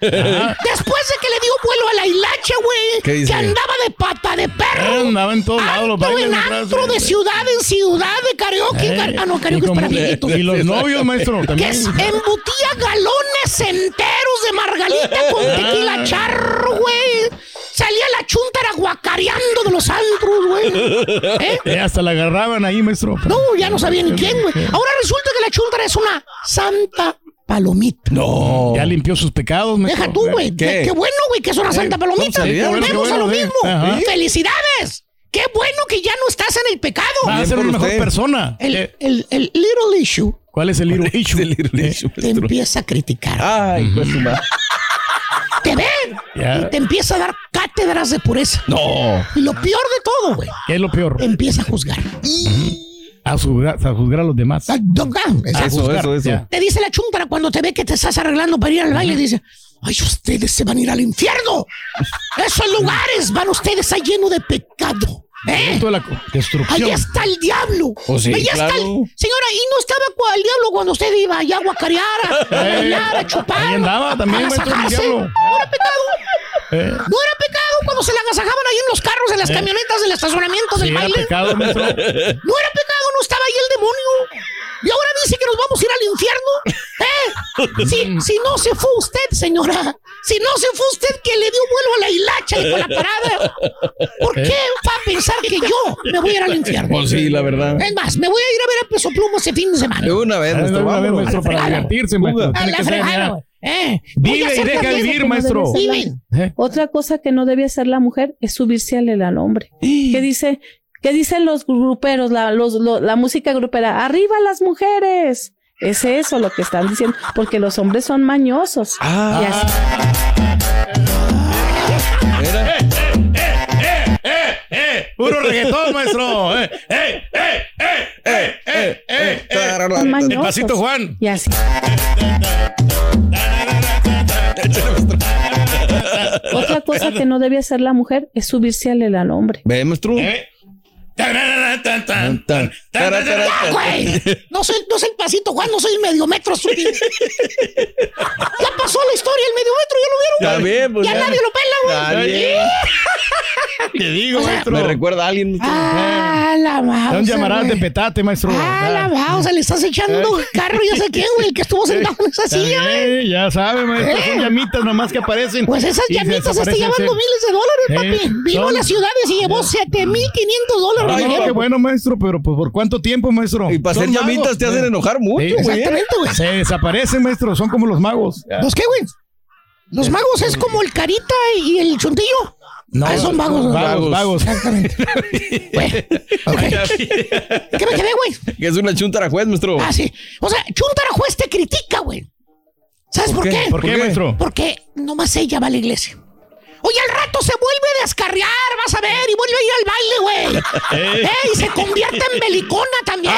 Speaker 16: Después de que le dio vuelo a la hilacha,
Speaker 2: ¿Qué
Speaker 16: güey.
Speaker 2: dice?
Speaker 16: Que andaba de pata de perro.
Speaker 4: Eh, andaba en todos lados los bailes.
Speaker 16: en antro,
Speaker 4: eh.
Speaker 16: de ciudad en ciudad, de karaoke.
Speaker 4: Eh.
Speaker 16: Ah, no, karaoke es para viejitos.
Speaker 4: Y los novios, maestro,
Speaker 16: Que
Speaker 4: también.
Speaker 16: se embutía galones enteros de margarita [LAUGHS] con
Speaker 4: Ah.
Speaker 16: tequila charro, güey. Salía la chuntara guacareando de los antros, güey. [LAUGHS] ¿Eh?
Speaker 4: Eh, hasta la agarraban ahí, maestro.
Speaker 16: No, ya no sabía ni quién, güey. Ahora resulta que la chuntara es una santa palomita.
Speaker 2: No.
Speaker 4: Ya limpió sus pecados, maestro.
Speaker 16: Deja tú, güey.
Speaker 2: ¿Qué?
Speaker 16: Bueno, güey, que es una santa palomita. Volvemos
Speaker 4: bueno,
Speaker 16: a lo mismo.
Speaker 4: Ajá.
Speaker 16: ¡Felicidades! Qué bueno que ya no estás en el pecado.
Speaker 4: Va a ser una mejor
Speaker 2: usted.
Speaker 4: persona.
Speaker 16: El,
Speaker 4: Eh,
Speaker 16: el, el little issue
Speaker 4: ¿Cuál es el little issue?
Speaker 2: El little
Speaker 4: Eh,
Speaker 2: issue,
Speaker 16: te empieza a criticar.
Speaker 2: Ay, pues madre. [LAUGHS]
Speaker 16: Te ve
Speaker 4: Ya.
Speaker 16: y te empieza a dar cátedras de pureza.
Speaker 2: No.
Speaker 16: Y lo peor de todo, güey,
Speaker 4: ¿Qué es lo peor?
Speaker 16: empieza a juzgar.
Speaker 4: A juzgar, a juzgar a los demás.
Speaker 16: Ah,
Speaker 4: A
Speaker 2: Eso,
Speaker 4: juzgar,
Speaker 2: eso, eso.
Speaker 16: Te dice la chuntara cuando te ve que te estás arreglando para ir al baile, dice, ay, ustedes se van a ir al infierno. Esos lugares van ustedes a lleno de pecado. ¿Eh?
Speaker 4: Toda la
Speaker 16: Ahí está el diablo.
Speaker 2: Oh, sí,
Speaker 16: Ahí está el-
Speaker 2: claro.
Speaker 16: Señora, ¿y no estaba el diablo cuando usted iba allá a guacarear, a, [LAUGHS] a
Speaker 4: Eh,
Speaker 16: bailar, a chupar?
Speaker 4: ahí andaba también,
Speaker 16: a
Speaker 4: diablo.
Speaker 16: ¿No era pecado?
Speaker 4: Eh,
Speaker 16: ¿No era pecado cuando se la agasajaban ahí en los carros, en las
Speaker 4: Eh.
Speaker 16: camionetas, del estacionamiento del
Speaker 4: sí, era
Speaker 16: baile?
Speaker 4: pecado.
Speaker 16: ¿No era pecado? ¿No estaba ahí el demonio? Y ahora dice que nos vamos a ir al infierno. ¿Eh? [LAUGHS] Si, si no se fue usted, señora. Si no se fue usted que le dio vuelo a la hilacha y con la parada. ¿Por qué va a pensar que yo me voy a ir al infierno?
Speaker 2: Pues sí, la verdad.
Speaker 16: Es más, me voy a ir a ver a Peso Pluma ese fin de semana.
Speaker 2: De una vez,
Speaker 4: Eh,
Speaker 2: maestro.
Speaker 4: una vez, maestro, para divertirse, maestro.
Speaker 16: A la
Speaker 4: que
Speaker 16: fregada. Eh,
Speaker 4: Vive y deja vivir,
Speaker 17: que no
Speaker 4: maestro. Eh,
Speaker 17: Otra cosa que no debe hacer la mujer es subirse al, al hombre. [GASPS] ¿Qué dice? ¿Qué dicen los gruperos, la, los, lo- la música grupera? ¡Arriba las mujeres! Es eso lo que están diciendo, porque los hombres son mañosos.
Speaker 2: Ah.
Speaker 17: Y así-
Speaker 2: Mira.
Speaker 4: eh, eh, puro reggaetón, maestro. Eh, eh, eh, eh, eh, eh, eh, eh. Despacito, Juan.
Speaker 17: Y así. Otra cosa que no debe hacer la mujer es subirse al, al hombre.
Speaker 2: Ve, maestro.
Speaker 4: Eh.
Speaker 16: Güey. No soy, no soy el pasito, Juan, no soy el medio metro, estúpido. Ya pasó la historia, el medio metro, ya lo vieron.
Speaker 2: Bien, pues
Speaker 16: ya,
Speaker 2: ya.
Speaker 16: nadie lo pela, güey.
Speaker 4: Te digo,
Speaker 16: O sea,
Speaker 4: maestro.
Speaker 2: Me recuerda a alguien.
Speaker 16: Ah, la
Speaker 4: Da un
Speaker 16: mouse.
Speaker 4: llamarada de petate, maestro.
Speaker 16: Ah, la mouse, le estás echando carro, ya sé quién, güey, el que estuvo sentado en esa silla, güey.
Speaker 4: Eh, ya sabe, maestro. Son
Speaker 16: Eh.
Speaker 4: llamitas nomás que aparecen.
Speaker 16: Pues esas
Speaker 4: se
Speaker 16: llamitas está
Speaker 4: desaparecen,
Speaker 16: llevando miles de dólares,
Speaker 4: Eh,
Speaker 16: papi. Vino a
Speaker 4: son-
Speaker 16: las ciudades y llevó 7500 dólares. Dinero.
Speaker 4: qué bueno, maestro, pero pues, ¿por cuánto tiempo, maestro?
Speaker 2: Y para hacer llamitas
Speaker 4: magos.
Speaker 2: te hacen enojar mucho,
Speaker 4: Sí,
Speaker 2: güey.
Speaker 16: Exactamente, güey.
Speaker 4: Se desaparecen, maestro. Son como los magos.
Speaker 16: ¿Los qué, güey? Los magos es como el carita y el chuntillo.
Speaker 4: No,
Speaker 16: Ah, son vagos.
Speaker 4: Vagos, vagos.
Speaker 16: Exactamente. [LAUGHS] Güey, ok. ¿Qué me quedé, güey?
Speaker 2: Que es una chuntara juez, maestro.
Speaker 16: Ah, sí. O sea, Chuntara juez te critica, güey. ¿Sabes por,
Speaker 2: ¿Por qué?
Speaker 16: qué?
Speaker 4: ¿Por qué, maestro?
Speaker 16: Porque nomás ella va a la iglesia. Oye, al rato se vuelve a descarriar, vas a ver, y vuelve a ir al baile, güey. [LAUGHS]
Speaker 4: Eh.
Speaker 16: Eh, y se convierte en belicona también.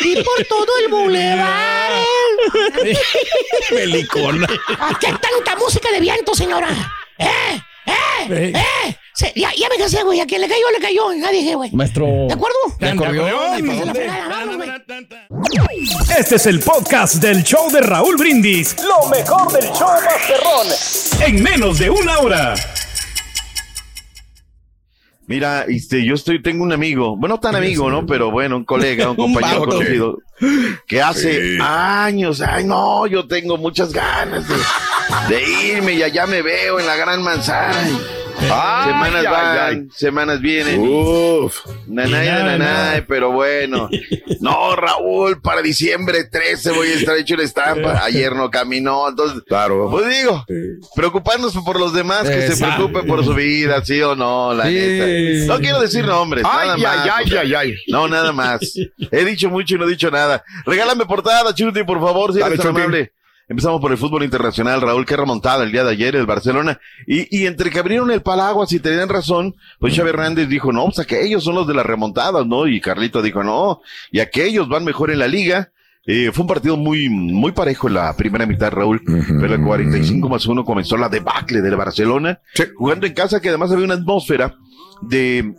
Speaker 16: Y por todo el bulevar. [LAUGHS]
Speaker 2: Pelicona.
Speaker 16: ¿A qué tanta música de viento, señora? ¿Eh? ¿Eh?
Speaker 4: Eh.
Speaker 16: Sí, ya, ya me cansé, güey. A quien le cayó, le cayó. Ya dije, güey.
Speaker 2: Maestro.
Speaker 16: ¿De acuerdo?
Speaker 2: ¿De acordeón? ¿Y pa'
Speaker 16: Pues.
Speaker 7: Este es el podcast del show de Raúl Brindis. Lo mejor del show Masterrón. En menos de una hora.
Speaker 18: Mira, este, yo estoy, tengo un amigo, bueno, no tan amigo, ¿no? Pero bueno, un colega, un [LAUGHS] compañero conocido, que hace
Speaker 1: Sí.
Speaker 18: años, ay no, yo tengo muchas ganas de, de irme y allá me veo en la gran manzana.
Speaker 1: Ay,
Speaker 18: semanas van,
Speaker 1: ay.
Speaker 18: semanas vienen.
Speaker 1: Uf.
Speaker 18: Nanay,
Speaker 4: Nada,
Speaker 18: nanay, pero bueno. [LAUGHS] No, Raúl, para diciembre 13 voy a estar hecho la estampa. Ayer no caminó, entonces,
Speaker 1: Claro.
Speaker 18: pues digo, preocuparnos por los demás que se preocupen por su vida, sí o no, la
Speaker 2: Sí.
Speaker 18: neta. No quiero decir nombres,
Speaker 1: Ay,
Speaker 18: nada más.
Speaker 1: ay,
Speaker 18: o sea,
Speaker 1: ay, ay.
Speaker 18: No, nada más. [LAUGHS] He dicho mucho y no he dicho nada. Regálame portada, Chuti, por favor, si
Speaker 1: Dale,
Speaker 18: eres tan amable. Empezamos por el fútbol internacional, Raúl, que remontada el día de ayer el Barcelona. Y, y entre que abrieron el Palaguas y tenían razón, pues Xavi Hernández dijo, no, pues aquellos son los de las remontadas, ¿no? Y Carlito dijo, no, y aquellos van mejor en la liga. Eh, fue un partido muy, muy parejo en la primera mitad, Raúl. Pero el 45 más uno comenzó la debacle del Barcelona. Jugando en casa, que además había una atmósfera de,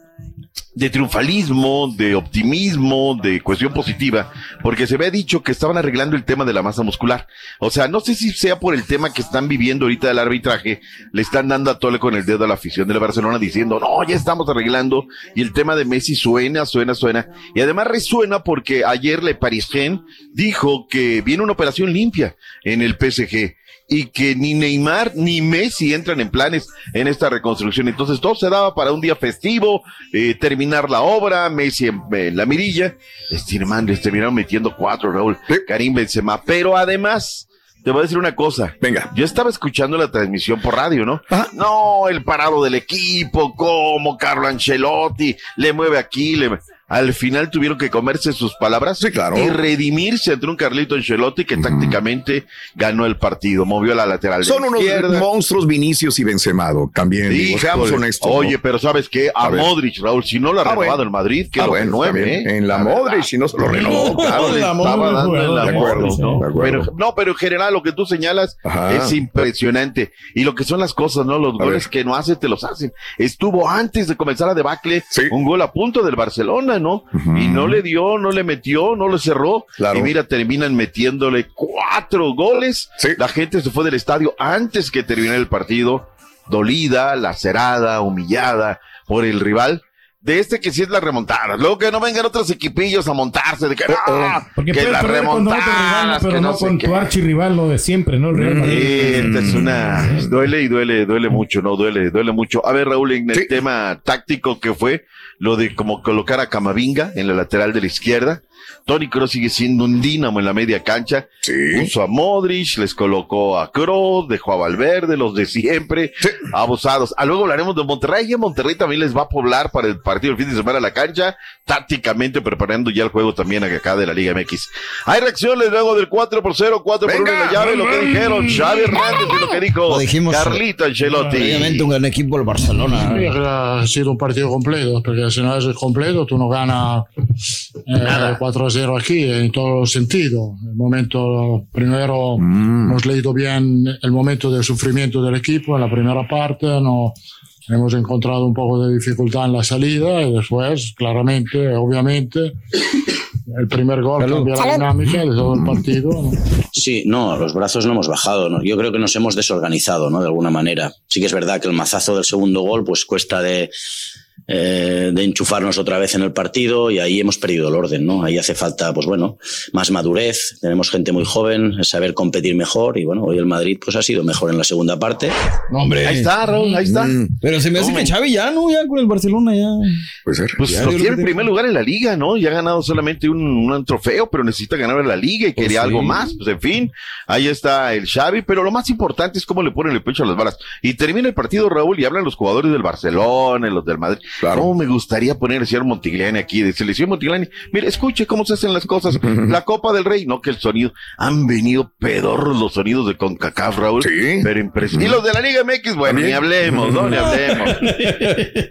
Speaker 18: de triunfalismo, de optimismo, de cuestión positiva, porque se había dicho que estaban arreglando el tema de la masa muscular. O sea, no sé si sea por el tema que están viviendo ahorita del arbitraje, le están dando a tole con el dedo a la afición de la Barcelona diciendo, no, ya estamos arreglando, y el tema de Messi suena, suena, suena, y además resuena porque ayer Le Parisien dijo que viene una operación limpia en el PSG y que ni Neymar ni Messi entran en planes en esta reconstrucción. Entonces todo se daba para un día festivo, eh, terminar la obra, Messi en, en la mirilla. Hermano, les terminaron metiendo cuatro, Raúl, Karim Benzema. Pero además, te voy a decir una cosa.
Speaker 1: Venga.
Speaker 18: Yo estaba escuchando la transmisión por radio, ¿no? No, el parado del equipo, cómo Carlo Ancelotti le mueve aquí, le al final tuvieron que comerse sus palabras
Speaker 1: claro.
Speaker 18: y redimirse entre un Carlito Ancelotti que tácticamente ganó el partido, movió la lateral
Speaker 1: Son
Speaker 18: de
Speaker 1: unos
Speaker 18: izquierda.
Speaker 1: monstruos Vinicius y Benzemado también.
Speaker 18: Sí,
Speaker 1: digo, seamos honestos.
Speaker 18: Oye,
Speaker 1: ¿no?
Speaker 18: pero ¿sabes qué? A,
Speaker 1: A.
Speaker 18: Modric, Raúl, si no lo ha
Speaker 1: Ah,
Speaker 18: renovado
Speaker 1: bueno.
Speaker 18: el Madrid, que
Speaker 1: Ah,
Speaker 18: lo
Speaker 1: bueno,
Speaker 18: renueve. ¿eh?
Speaker 1: En la
Speaker 18: verdad.
Speaker 1: Modric, si no se lo renovó, claro.
Speaker 18: le
Speaker 4: La
Speaker 18: estaba
Speaker 4: Modric
Speaker 18: dando en la
Speaker 1: De acuerdo,
Speaker 18: Modric, ¿no?
Speaker 1: de acuerdo.
Speaker 18: Pero, no, pero en general lo que tú señalas
Speaker 1: Ajá.
Speaker 18: es impresionante. Y lo que son las cosas, ¿no? Los
Speaker 1: A
Speaker 18: goles
Speaker 1: ver.
Speaker 18: que no hace, te los hacen. Estuvo antes de comenzar la debacle un gol a punto del Barcelona, ¿no? Y no le dio, no le metió, no le cerró.
Speaker 1: Claro.
Speaker 18: Y mira, terminan metiéndole cuatro goles. La gente se fue del estadio antes que terminara el partido, dolida, lacerada, humillada por el rival. De este que sí es la remontada. Luego que no vengan otros equipillos a montarse, de que, "Ah,
Speaker 4: Porque
Speaker 18: que
Speaker 4: puedes
Speaker 18: la remontada,
Speaker 4: pero
Speaker 18: que
Speaker 4: no,
Speaker 18: no sé
Speaker 4: con
Speaker 18: qué.
Speaker 4: tu archirrival, lo de siempre, ¿no? El Real Madrid.
Speaker 18: Esta es una. Duele y duele, duele mucho, ¿no? Duele, duele mucho. A ver, Raúl, en el tema táctico que fue lo de como colocar a Camavinga en la lateral de la izquierda. Tony Kroos sigue siendo un dínamo en la media cancha. Puso a Modric, les colocó a Kroos, dejó a Valverde, los de siempre, abusados. Ah, luego hablaremos de Monterrey. Y en Monterrey también les va a poblar para el partido del fin de semana a la cancha, tácticamente preparando ya el juego también acá de la Liga MX. Hay reacciones luego del 4 por 0, 4 por 1 en la llave, lo que dijeron Xavi Hernández y lo que dijo
Speaker 2: Lo dijimos.
Speaker 18: Carlito Ancelotti.
Speaker 2: Obviamente un gran equipo el Barcelona.
Speaker 19: Que ha sido un partido completo, porque si no es completo, tú no ganas eh, 4-0 aquí en todos los sentidos. El momento primero hemos leído bien el momento del sufrimiento del equipo en la primera parte, no, hemos encontrado un poco de dificultad en la salida y después, claramente, obviamente, el primer gol cambia la dinámica de todo el partido. ¿no?
Speaker 20: Sí, no, los brazos no hemos bajado. ¿no? Yo creo que nos hemos desorganizado, ¿no? De alguna manera. Sí que es verdad que el mazazo del segundo gol, pues cuesta de, eh, de enchufarnos otra vez en el partido y ahí hemos perdido el orden, ¿no? Ahí hace falta, pues bueno, más madurez. Tenemos gente muy joven, saber competir mejor y bueno, hoy el Madrid pues ha sido mejor en la segunda parte.
Speaker 2: No, hombre.
Speaker 18: Ahí está, Raúl, ahí está.
Speaker 2: Pero se me hace
Speaker 18: No,
Speaker 2: que. Xavi ya, ¿no? Ya con el Barcelona ya.
Speaker 1: Puede ser.
Speaker 18: Pues
Speaker 2: Ya,
Speaker 18: lo tiene en primer lugar en la liga, ¿no? Ya ha ganado solamente un, un trofeo, pero necesita ganar en la liga y
Speaker 2: Pues
Speaker 18: quería
Speaker 2: sí.
Speaker 18: algo más. Pues en fin, ahí está el Xavi, pero lo más importante es cómo le ponen el pecho a las balas. Y termina el partido, Raúl, y hablan los jugadores del Barcelona, los del Madrid.
Speaker 1: Claro.
Speaker 18: ¿Cómo me gustaría poner al señor Montigliani aquí? Decirle, señor Montigliani, mire, escuche cómo se hacen las cosas. [LAUGHS] La Copa del Rey, no que el sonido. Han venido pedorros los sonidos de CONCACAF, Raúl.
Speaker 1: Sí.
Speaker 18: Pero impresionante. Y los de la Liga MX, bueno, ni hablemos, ¿no? Ni [LAUGHS] hablemos.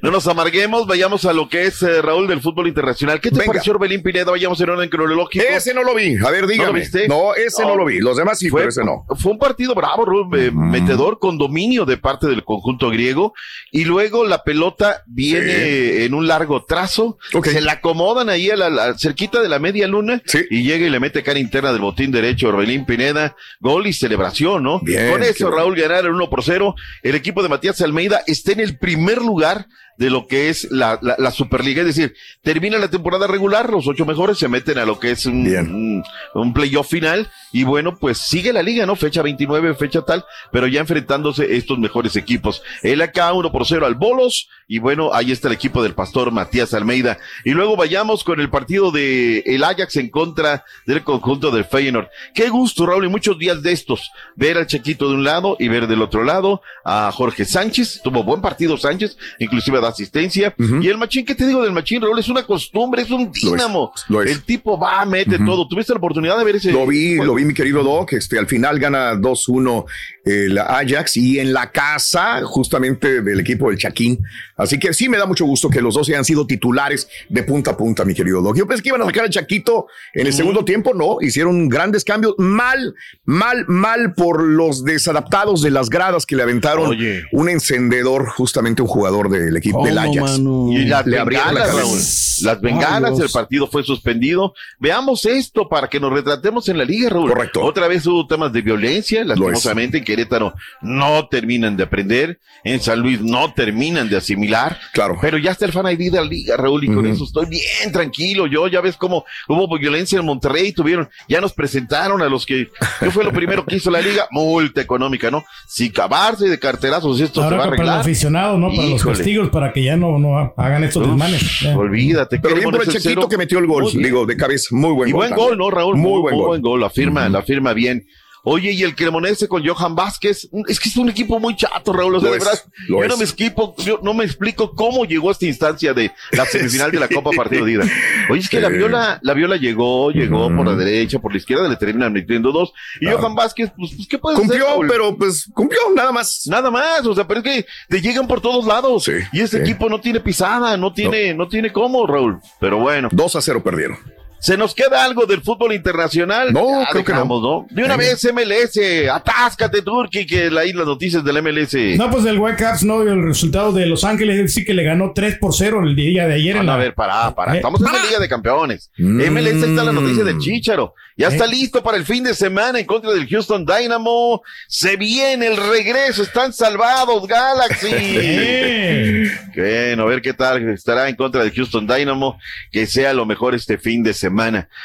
Speaker 18: No nos amarguemos, vayamos a lo que es eh, Raúl del fútbol internacional. ¿Qué te
Speaker 1: Venga.
Speaker 18: pareció Orbelín Pineda? Vayamos en orden cronológico.
Speaker 1: Ese no lo vi. A ver,
Speaker 18: ¿No lo
Speaker 1: dígame.
Speaker 18: viste?
Speaker 1: No, ese no, lo vi. Los demás sí,
Speaker 18: fue,
Speaker 1: pero ese no.
Speaker 18: Fue un partido bravo, Raúl, eh, metedor con dominio de parte del conjunto griego y luego la pelota viene en un largo trazo, se la acomodan ahí a la, cerquita de la media luna y llega y le mete cara interna del botín derecho Orbelín Pineda, gol y celebración, ¿no?
Speaker 1: Bien,
Speaker 18: con eso
Speaker 1: bueno.
Speaker 18: Raúl ganaron 1 por 0, el equipo de Matías Almeida está en el primer lugar de lo que es la, la, la Superliga, es decir, termina la temporada regular, los ocho mejores se meten a lo que es un, un, un playoff final y bueno, pues sigue la liga, ¿no? Fecha 29, fecha tal, pero ya enfrentándose estos mejores equipos. El acá 1 por 0 al Bolos y bueno, ahí está el equipo del pastor Matías Almeida. Y luego vayamos con el partido de el Ajax en contra del conjunto del Feyenoord. Qué gusto, Raúl, y muchos días de estos, ver al Chequito de un lado y ver del otro lado a Jorge Sánchez. Tuvo buen partido Sánchez, inclusive asistencia. Y el machín, ¿qué te digo del machín, Raúl? Es una costumbre, es un dínamo. El tipo va, mete todo. ¿Tuviste la oportunidad de ver ese?
Speaker 1: Lo vi, lo vi, mi querido Doc. Este, al final gana 2-1 el Ajax y en la casa, justamente del equipo del Chaquín. Así que sí me da mucho gusto que los dos hayan sido titulares de punta a punta, mi querido Doc. Yo pensé que iban a sacar al Chaquito en el segundo tiempo, no. Hicieron grandes cambios. Mal, mal, mal por los desadaptados de las gradas que le aventaron
Speaker 18: Oye.
Speaker 1: un encendedor, justamente un jugador del equipo del Ajax.
Speaker 18: Y las
Speaker 1: Le abrieron la
Speaker 18: bengalas,
Speaker 1: cabeza.
Speaker 18: Raúl. Las bengalas, el partido fue suspendido. Veamos esto para que nos retratemos en la liga, Raúl.
Speaker 1: Correcto.
Speaker 18: Otra vez hubo temas de violencia, lastimosamente en Querétaro no terminan de aprender, en San Luis no terminan de asimilar.
Speaker 1: Claro.
Speaker 18: Pero ya está el fan ID de la liga, Raúl, y con eso estoy bien tranquilo. Yo ya ves cómo hubo violencia en Monterrey, tuvieron, ya nos presentaron a los que, ¿qué fue lo primero que hizo la liga? [LAUGHS] Multa económica, ¿no? Si cavarse de carterazos, esto se va a
Speaker 4: para el
Speaker 18: arreglar.
Speaker 4: aficionado, ¿no? Para los testigos, para que ya no, no hagan estos
Speaker 18: Uf,
Speaker 4: desmanes. Ya.
Speaker 18: Olvídate.
Speaker 1: Pero bien por el Chequito que metió el gol,
Speaker 18: Muy
Speaker 1: digo, de cabeza. Muy buen
Speaker 18: Y
Speaker 1: gol.
Speaker 18: buen
Speaker 1: también.
Speaker 18: gol, ¿no, Raúl?
Speaker 1: Muy buen gol.
Speaker 18: buen gol. La firma, la firma bien. Oye, y el cremonense con Johan Vázquez, es que es un equipo muy chato, Raúl. O sea, de
Speaker 1: es,
Speaker 18: verdad,
Speaker 1: lo
Speaker 18: yo
Speaker 1: es.
Speaker 18: no me explico, yo no me explico cómo llegó a esta instancia de la semifinal de la Copa Partido de Ida. Oye, es que la
Speaker 1: Sí.
Speaker 18: viola, la viola llegó, llegó por la derecha, por la izquierda, le terminan metiendo dos. Y Johan Vázquez, pues, pues, ¿qué puede
Speaker 1: Cumplió,
Speaker 18: hacer?
Speaker 1: Pero pues cumplió, nada más.
Speaker 18: Nada más, o sea, pero es que te llegan por todos lados. y este
Speaker 1: sí.
Speaker 18: equipo no tiene pisada, no tiene, no. tiene cómo, Raúl. Pero bueno.
Speaker 1: 2 a 0 perdieron.
Speaker 18: ¿Se nos queda algo del fútbol internacional?
Speaker 1: No,
Speaker 18: Ya
Speaker 1: creo que no.
Speaker 18: De una vez, MLS, atáscate, Turki, que ahí las noticias del MLS.
Speaker 4: No, pues del Whitecaps, no, el resultado de Los Ángeles sí que le ganó 3 por 0 el día de ayer. en
Speaker 18: Van a
Speaker 4: la-
Speaker 18: ver, pará, pará.
Speaker 4: Eh,
Speaker 18: Estamos en la Liga de Campeones. MLS está la noticia del Chícharo. Ya está listo para el fin de semana en contra del Houston Dynamo. Se viene el regreso. Están salvados, Galaxy. [LAUGHS] bueno, a ver qué tal estará en contra del Houston Dynamo. Que sea lo mejor este fin de semana.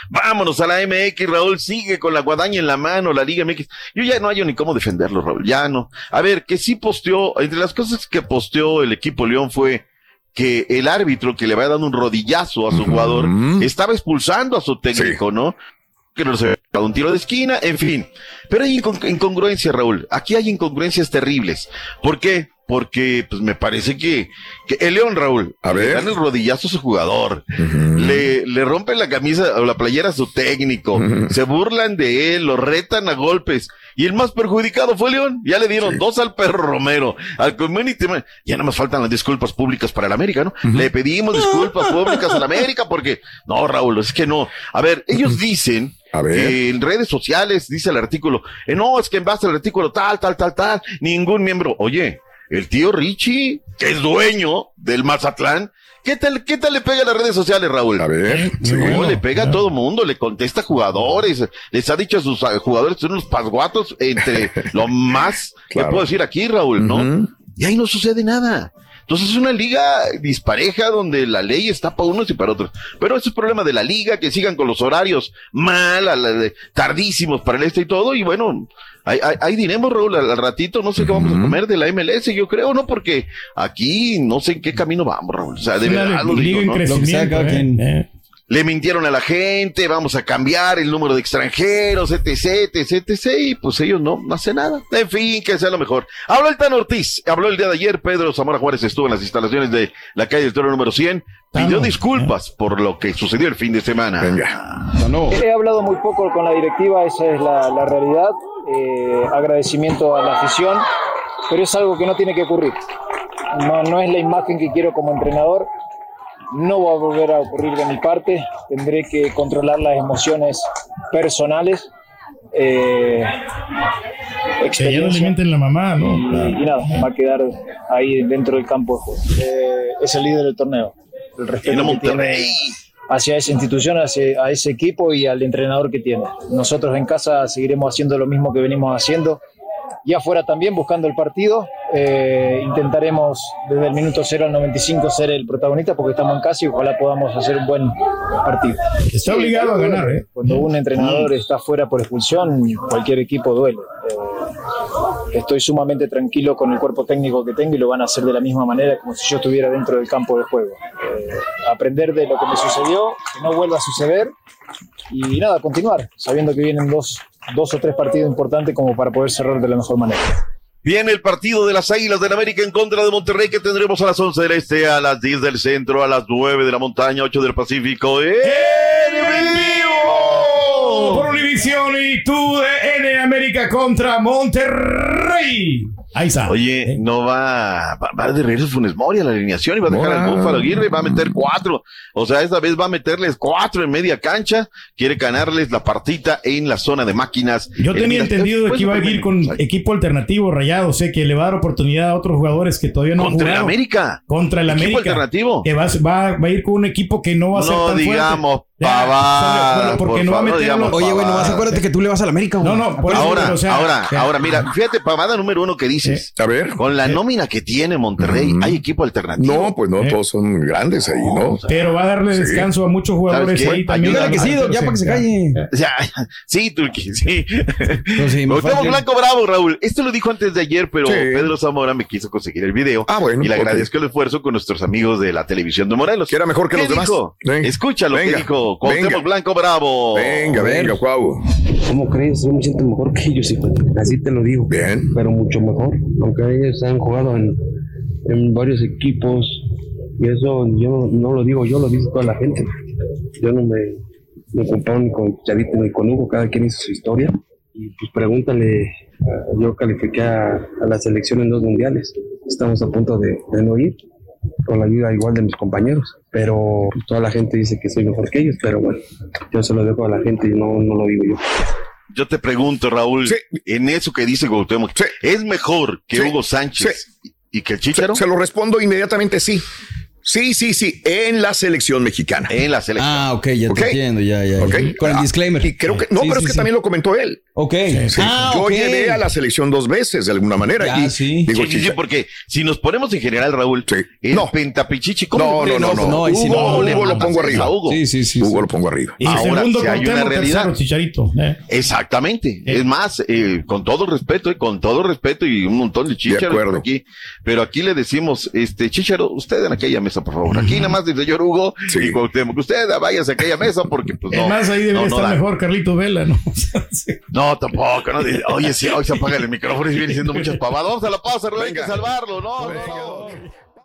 Speaker 18: Vámonos a la MX, Raúl. Sigue con la guadaña en la mano, la Liga MX. Yo ya no hay ni cómo defenderlo, Raúl. Ya no. A ver, que sí posteó, entre las cosas que posteó el equipo León fue que el árbitro que le va dando un rodillazo a su jugador estaba expulsando a su técnico, ¿no? Que no se había dado un tiro de esquina, en fin. Pero hay incon- incongruencias, Raúl. Aquí hay incongruencias terribles. ¿Por qué? Porque, pues me parece que, que el León, Raúl, le dan el rodillazo a su jugador, le, le rompen la camisa o la playera a su técnico, se burlan de él, lo retan a golpes. Y el más perjudicado fue León. Ya le dieron dos al perro Romero, al community. Ya nada más faltan las disculpas públicas para el América, ¿no? Le pedimos disculpas públicas al América porque, no, Raúl, es que no. A ver, ellos dicen en redes sociales, dice el artículo, eh, no, es que en base al artículo tal, tal, tal, tal, ningún miembro. Oye, el tío Richie, que es dueño del Mazatlán, ¿qué tal, qué tal le pega a las redes sociales, Raúl? A
Speaker 1: ver,
Speaker 18: no, le pega a todo mundo, le contesta a jugadores, les ha dicho a sus jugadores, son unos pasguatos entre [LAUGHS] lo más que
Speaker 1: Claro.
Speaker 18: puedo decir aquí, Raúl, ¿no? Y ahí no sucede nada. Entonces es una liga dispareja donde la ley está para unos y para otros. Pero ese es el problema de la liga, que sigan con los horarios mal, a la de- tardísimos para el este y todo. Y bueno, ahí, ahí, ahí diremos, Raúl, al, al ratito, no sé qué vamos a comer de la MLS, yo creo, ¿no? Porque aquí no sé en qué camino vamos, Raúl. O sea, de verdad lo
Speaker 2: Lo que sea,
Speaker 4: ¿eh?
Speaker 2: quien.
Speaker 4: Eh.
Speaker 18: Le mintieron a la gente, vamos a cambiar el número de extranjeros, etc, etc, etc, y pues ellos no, no hacen nada. En fin, que sea lo mejor. Habló el Tan Ortiz, habló el día de ayer, Pedro Zamora Juárez estuvo en las instalaciones de la calle del Toro número 100, pidió disculpas por lo que sucedió el fin de semana.
Speaker 15: He hablado muy poco con la directiva, esa es la, la realidad. Eh, agradecimiento a la afición, pero es algo que no tiene que ocurrir. No, no es la imagen que quiero como entrenador. No va a volver a ocurrir de mi parte. Tendré que controlar las emociones personales. Eh,
Speaker 4: Que ya no le mienten la mamá, ¿no?
Speaker 15: y, y nada, va a quedar ahí dentro del campo de juego. Eh, es el líder del torneo. El respeto que tiene hacia esa institución, hacia, a ese equipo y al entrenador que tiene. Nosotros en casa seguiremos haciendo lo mismo que venimos haciendo y afuera también buscando el partido. Eh, intentaremos desde el minuto 0 al 95 ser el protagonista porque estamos en casa y ojalá podamos hacer un buen partido.
Speaker 4: Está obligado a ganar, ¿eh?
Speaker 15: Cuando un entrenador está fuera por expulsión, cualquier equipo duele. Eh, estoy sumamente tranquilo con el cuerpo técnico que tengo y lo van a hacer de la misma manera como si yo estuviera dentro del campo de juego. Eh, aprender de lo que me sucedió, que no vuelva a suceder y nada, continuar, sabiendo que vienen dos, dos o tres partidos importantes como para poder cerrar de la mejor manera.
Speaker 18: Viene el partido de las Águilas del América en contra de Monterrey que tendremos a las 11 del Este, a las 10 del Centro, a las 9 de la Montaña, 8 del Pacífico. ¡En vivo!
Speaker 4: Por Univisión y tú de N América contra Monterrey. Ahí está.
Speaker 18: Oye, no va, va, va de regreso Funes Mori a la alineación y va a dejar al Búfalo Aguirre, va a meter cuatro. O sea, esta vez va a meterles cuatro en media cancha, quiere ganarles la partita en la zona de máquinas.
Speaker 4: Yo tenía
Speaker 18: Mira,
Speaker 4: entendido
Speaker 18: después
Speaker 4: que iba a
Speaker 18: de-
Speaker 4: ir con equipo alternativo rayado, sé que le va a dar oportunidad a otros jugadores que todavía no han
Speaker 18: Contra el
Speaker 4: jugado.
Speaker 18: América.
Speaker 4: Contra el
Speaker 18: Equipo
Speaker 4: América.
Speaker 18: alternativo.
Speaker 4: Que va, va, va a ir con un equipo que no va a ser
Speaker 18: No
Speaker 4: tan
Speaker 18: digamos
Speaker 4: fuerte. Bueno, porque
Speaker 18: por
Speaker 4: no va a meter a
Speaker 18: digamos
Speaker 4: los-
Speaker 2: Oye, nomás acuérdate que tú le vas a la América, güey.
Speaker 4: No, no, por eso,
Speaker 18: ahora,
Speaker 4: pero, o sea,
Speaker 18: ahora, ahora, mira, fíjate, pavada número uno que dices.
Speaker 1: A ver.
Speaker 18: Con la nómina que tiene Monterrey, hay equipo alternativo.
Speaker 1: No, pues no, todos son grandes ahí, ¿no?
Speaker 4: Pero va a darle
Speaker 1: Sí.
Speaker 4: descanso a muchos jugadores ahí también.
Speaker 18: Ayúdale que sí,
Speaker 2: ya para que se calle.
Speaker 18: Ya, [LAUGHS] sí, Turquí, sí.
Speaker 2: Fácil.
Speaker 18: Blanco Bravo, Raúl. Esto lo dijo antes de ayer, pero
Speaker 1: Sí.
Speaker 18: Pedro Zamora me quiso conseguir el video.
Speaker 1: Ah, bueno,
Speaker 18: Y le agradezco el esfuerzo con nuestros amigos de la televisión de Morelos.
Speaker 1: Que era mejor que
Speaker 18: ¿Qué
Speaker 1: los demás.
Speaker 18: dijo? Escucha lo que dijo Cuauhtémoc. Blanco Bravo.
Speaker 1: Venga, venga, Cuau.
Speaker 21: ¿Cómo crees? Yo me siento mejor que ellos, hijo. Así te lo digo.
Speaker 1: Bien.
Speaker 21: Pero mucho mejor. Aunque ellos han jugado en, en varios equipos. Y eso yo no lo digo, yo lo dice toda la gente. Yo no me, me comparo ni con Chavito ni con Hugo. Cada quien hizo su historia. Y pues pregúntale. Yo califiqué a, la selección en dos mundiales. Estamos a punto de, de no ir. Con la ayuda igual de mis compañeros. Pero pues, toda la gente dice que soy mejor que ellos. Pero bueno, yo se lo dejo a la gente y no, no lo digo yo.
Speaker 18: Yo te pregunto, Raúl, en eso que dice Cuauhtémoc, ¿es mejor que
Speaker 1: Sí.
Speaker 18: Hugo Sánchez y que el Chicharo?
Speaker 1: Se, se lo respondo inmediatamente sí. Sí, sí, sí, en la selección mexicana.
Speaker 18: En la selección.
Speaker 2: Ah, ok, ya te entiendo, ya, ya. ya.
Speaker 1: Ok.
Speaker 2: Con el
Speaker 1: Ah,
Speaker 2: disclaimer.
Speaker 1: Y creo que, no,
Speaker 2: Sí,
Speaker 1: pero
Speaker 2: sí,
Speaker 1: es que
Speaker 2: sí.
Speaker 1: también lo comentó él.
Speaker 2: Ok.
Speaker 1: Sí.
Speaker 2: Ah,
Speaker 1: Yo llevé a la selección dos veces de alguna manera.
Speaker 2: Ya,
Speaker 1: y
Speaker 2: sí.
Speaker 1: Digo,
Speaker 18: Sí, porque si nos ponemos en general, Raúl, el
Speaker 1: No.
Speaker 18: pentapichichi, ¿cómo
Speaker 1: No, no, no, no.
Speaker 2: No,
Speaker 1: Hugo,
Speaker 2: no.
Speaker 18: le
Speaker 1: Hugo lo pongo arriba.
Speaker 18: Hugo.
Speaker 2: Sí, sí, sí.
Speaker 1: Hugo lo pongo arriba.
Speaker 4: Y
Speaker 18: Ahora,
Speaker 4: segundo
Speaker 18: si hay una realidad.
Speaker 4: tercero Chicharito. ¿eh?
Speaker 18: Exactamente. Es más, eh, con todo el respeto, eh, con todo el respeto y un montón de por aquí. Pero aquí le decimos, este, chícharo, usted en aquella mesa, por favor. Aquí nada más el señor Hugo
Speaker 1: Sí.
Speaker 18: y Cuauhtémoc. Usted váyase a aquella mesa porque, pues no.
Speaker 4: es más, ahí debería
Speaker 18: no, no
Speaker 4: estar
Speaker 18: da.
Speaker 4: mejor Carlito Vela, ¿no? [LAUGHS]
Speaker 18: No, tampoco. No, Oye, sí, hoy se apaga el micrófono y viene diciendo muchas pavadas. Vamos a la pausa, hay que salvarlo. No, no, no.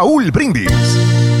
Speaker 1: Raúl Brindis.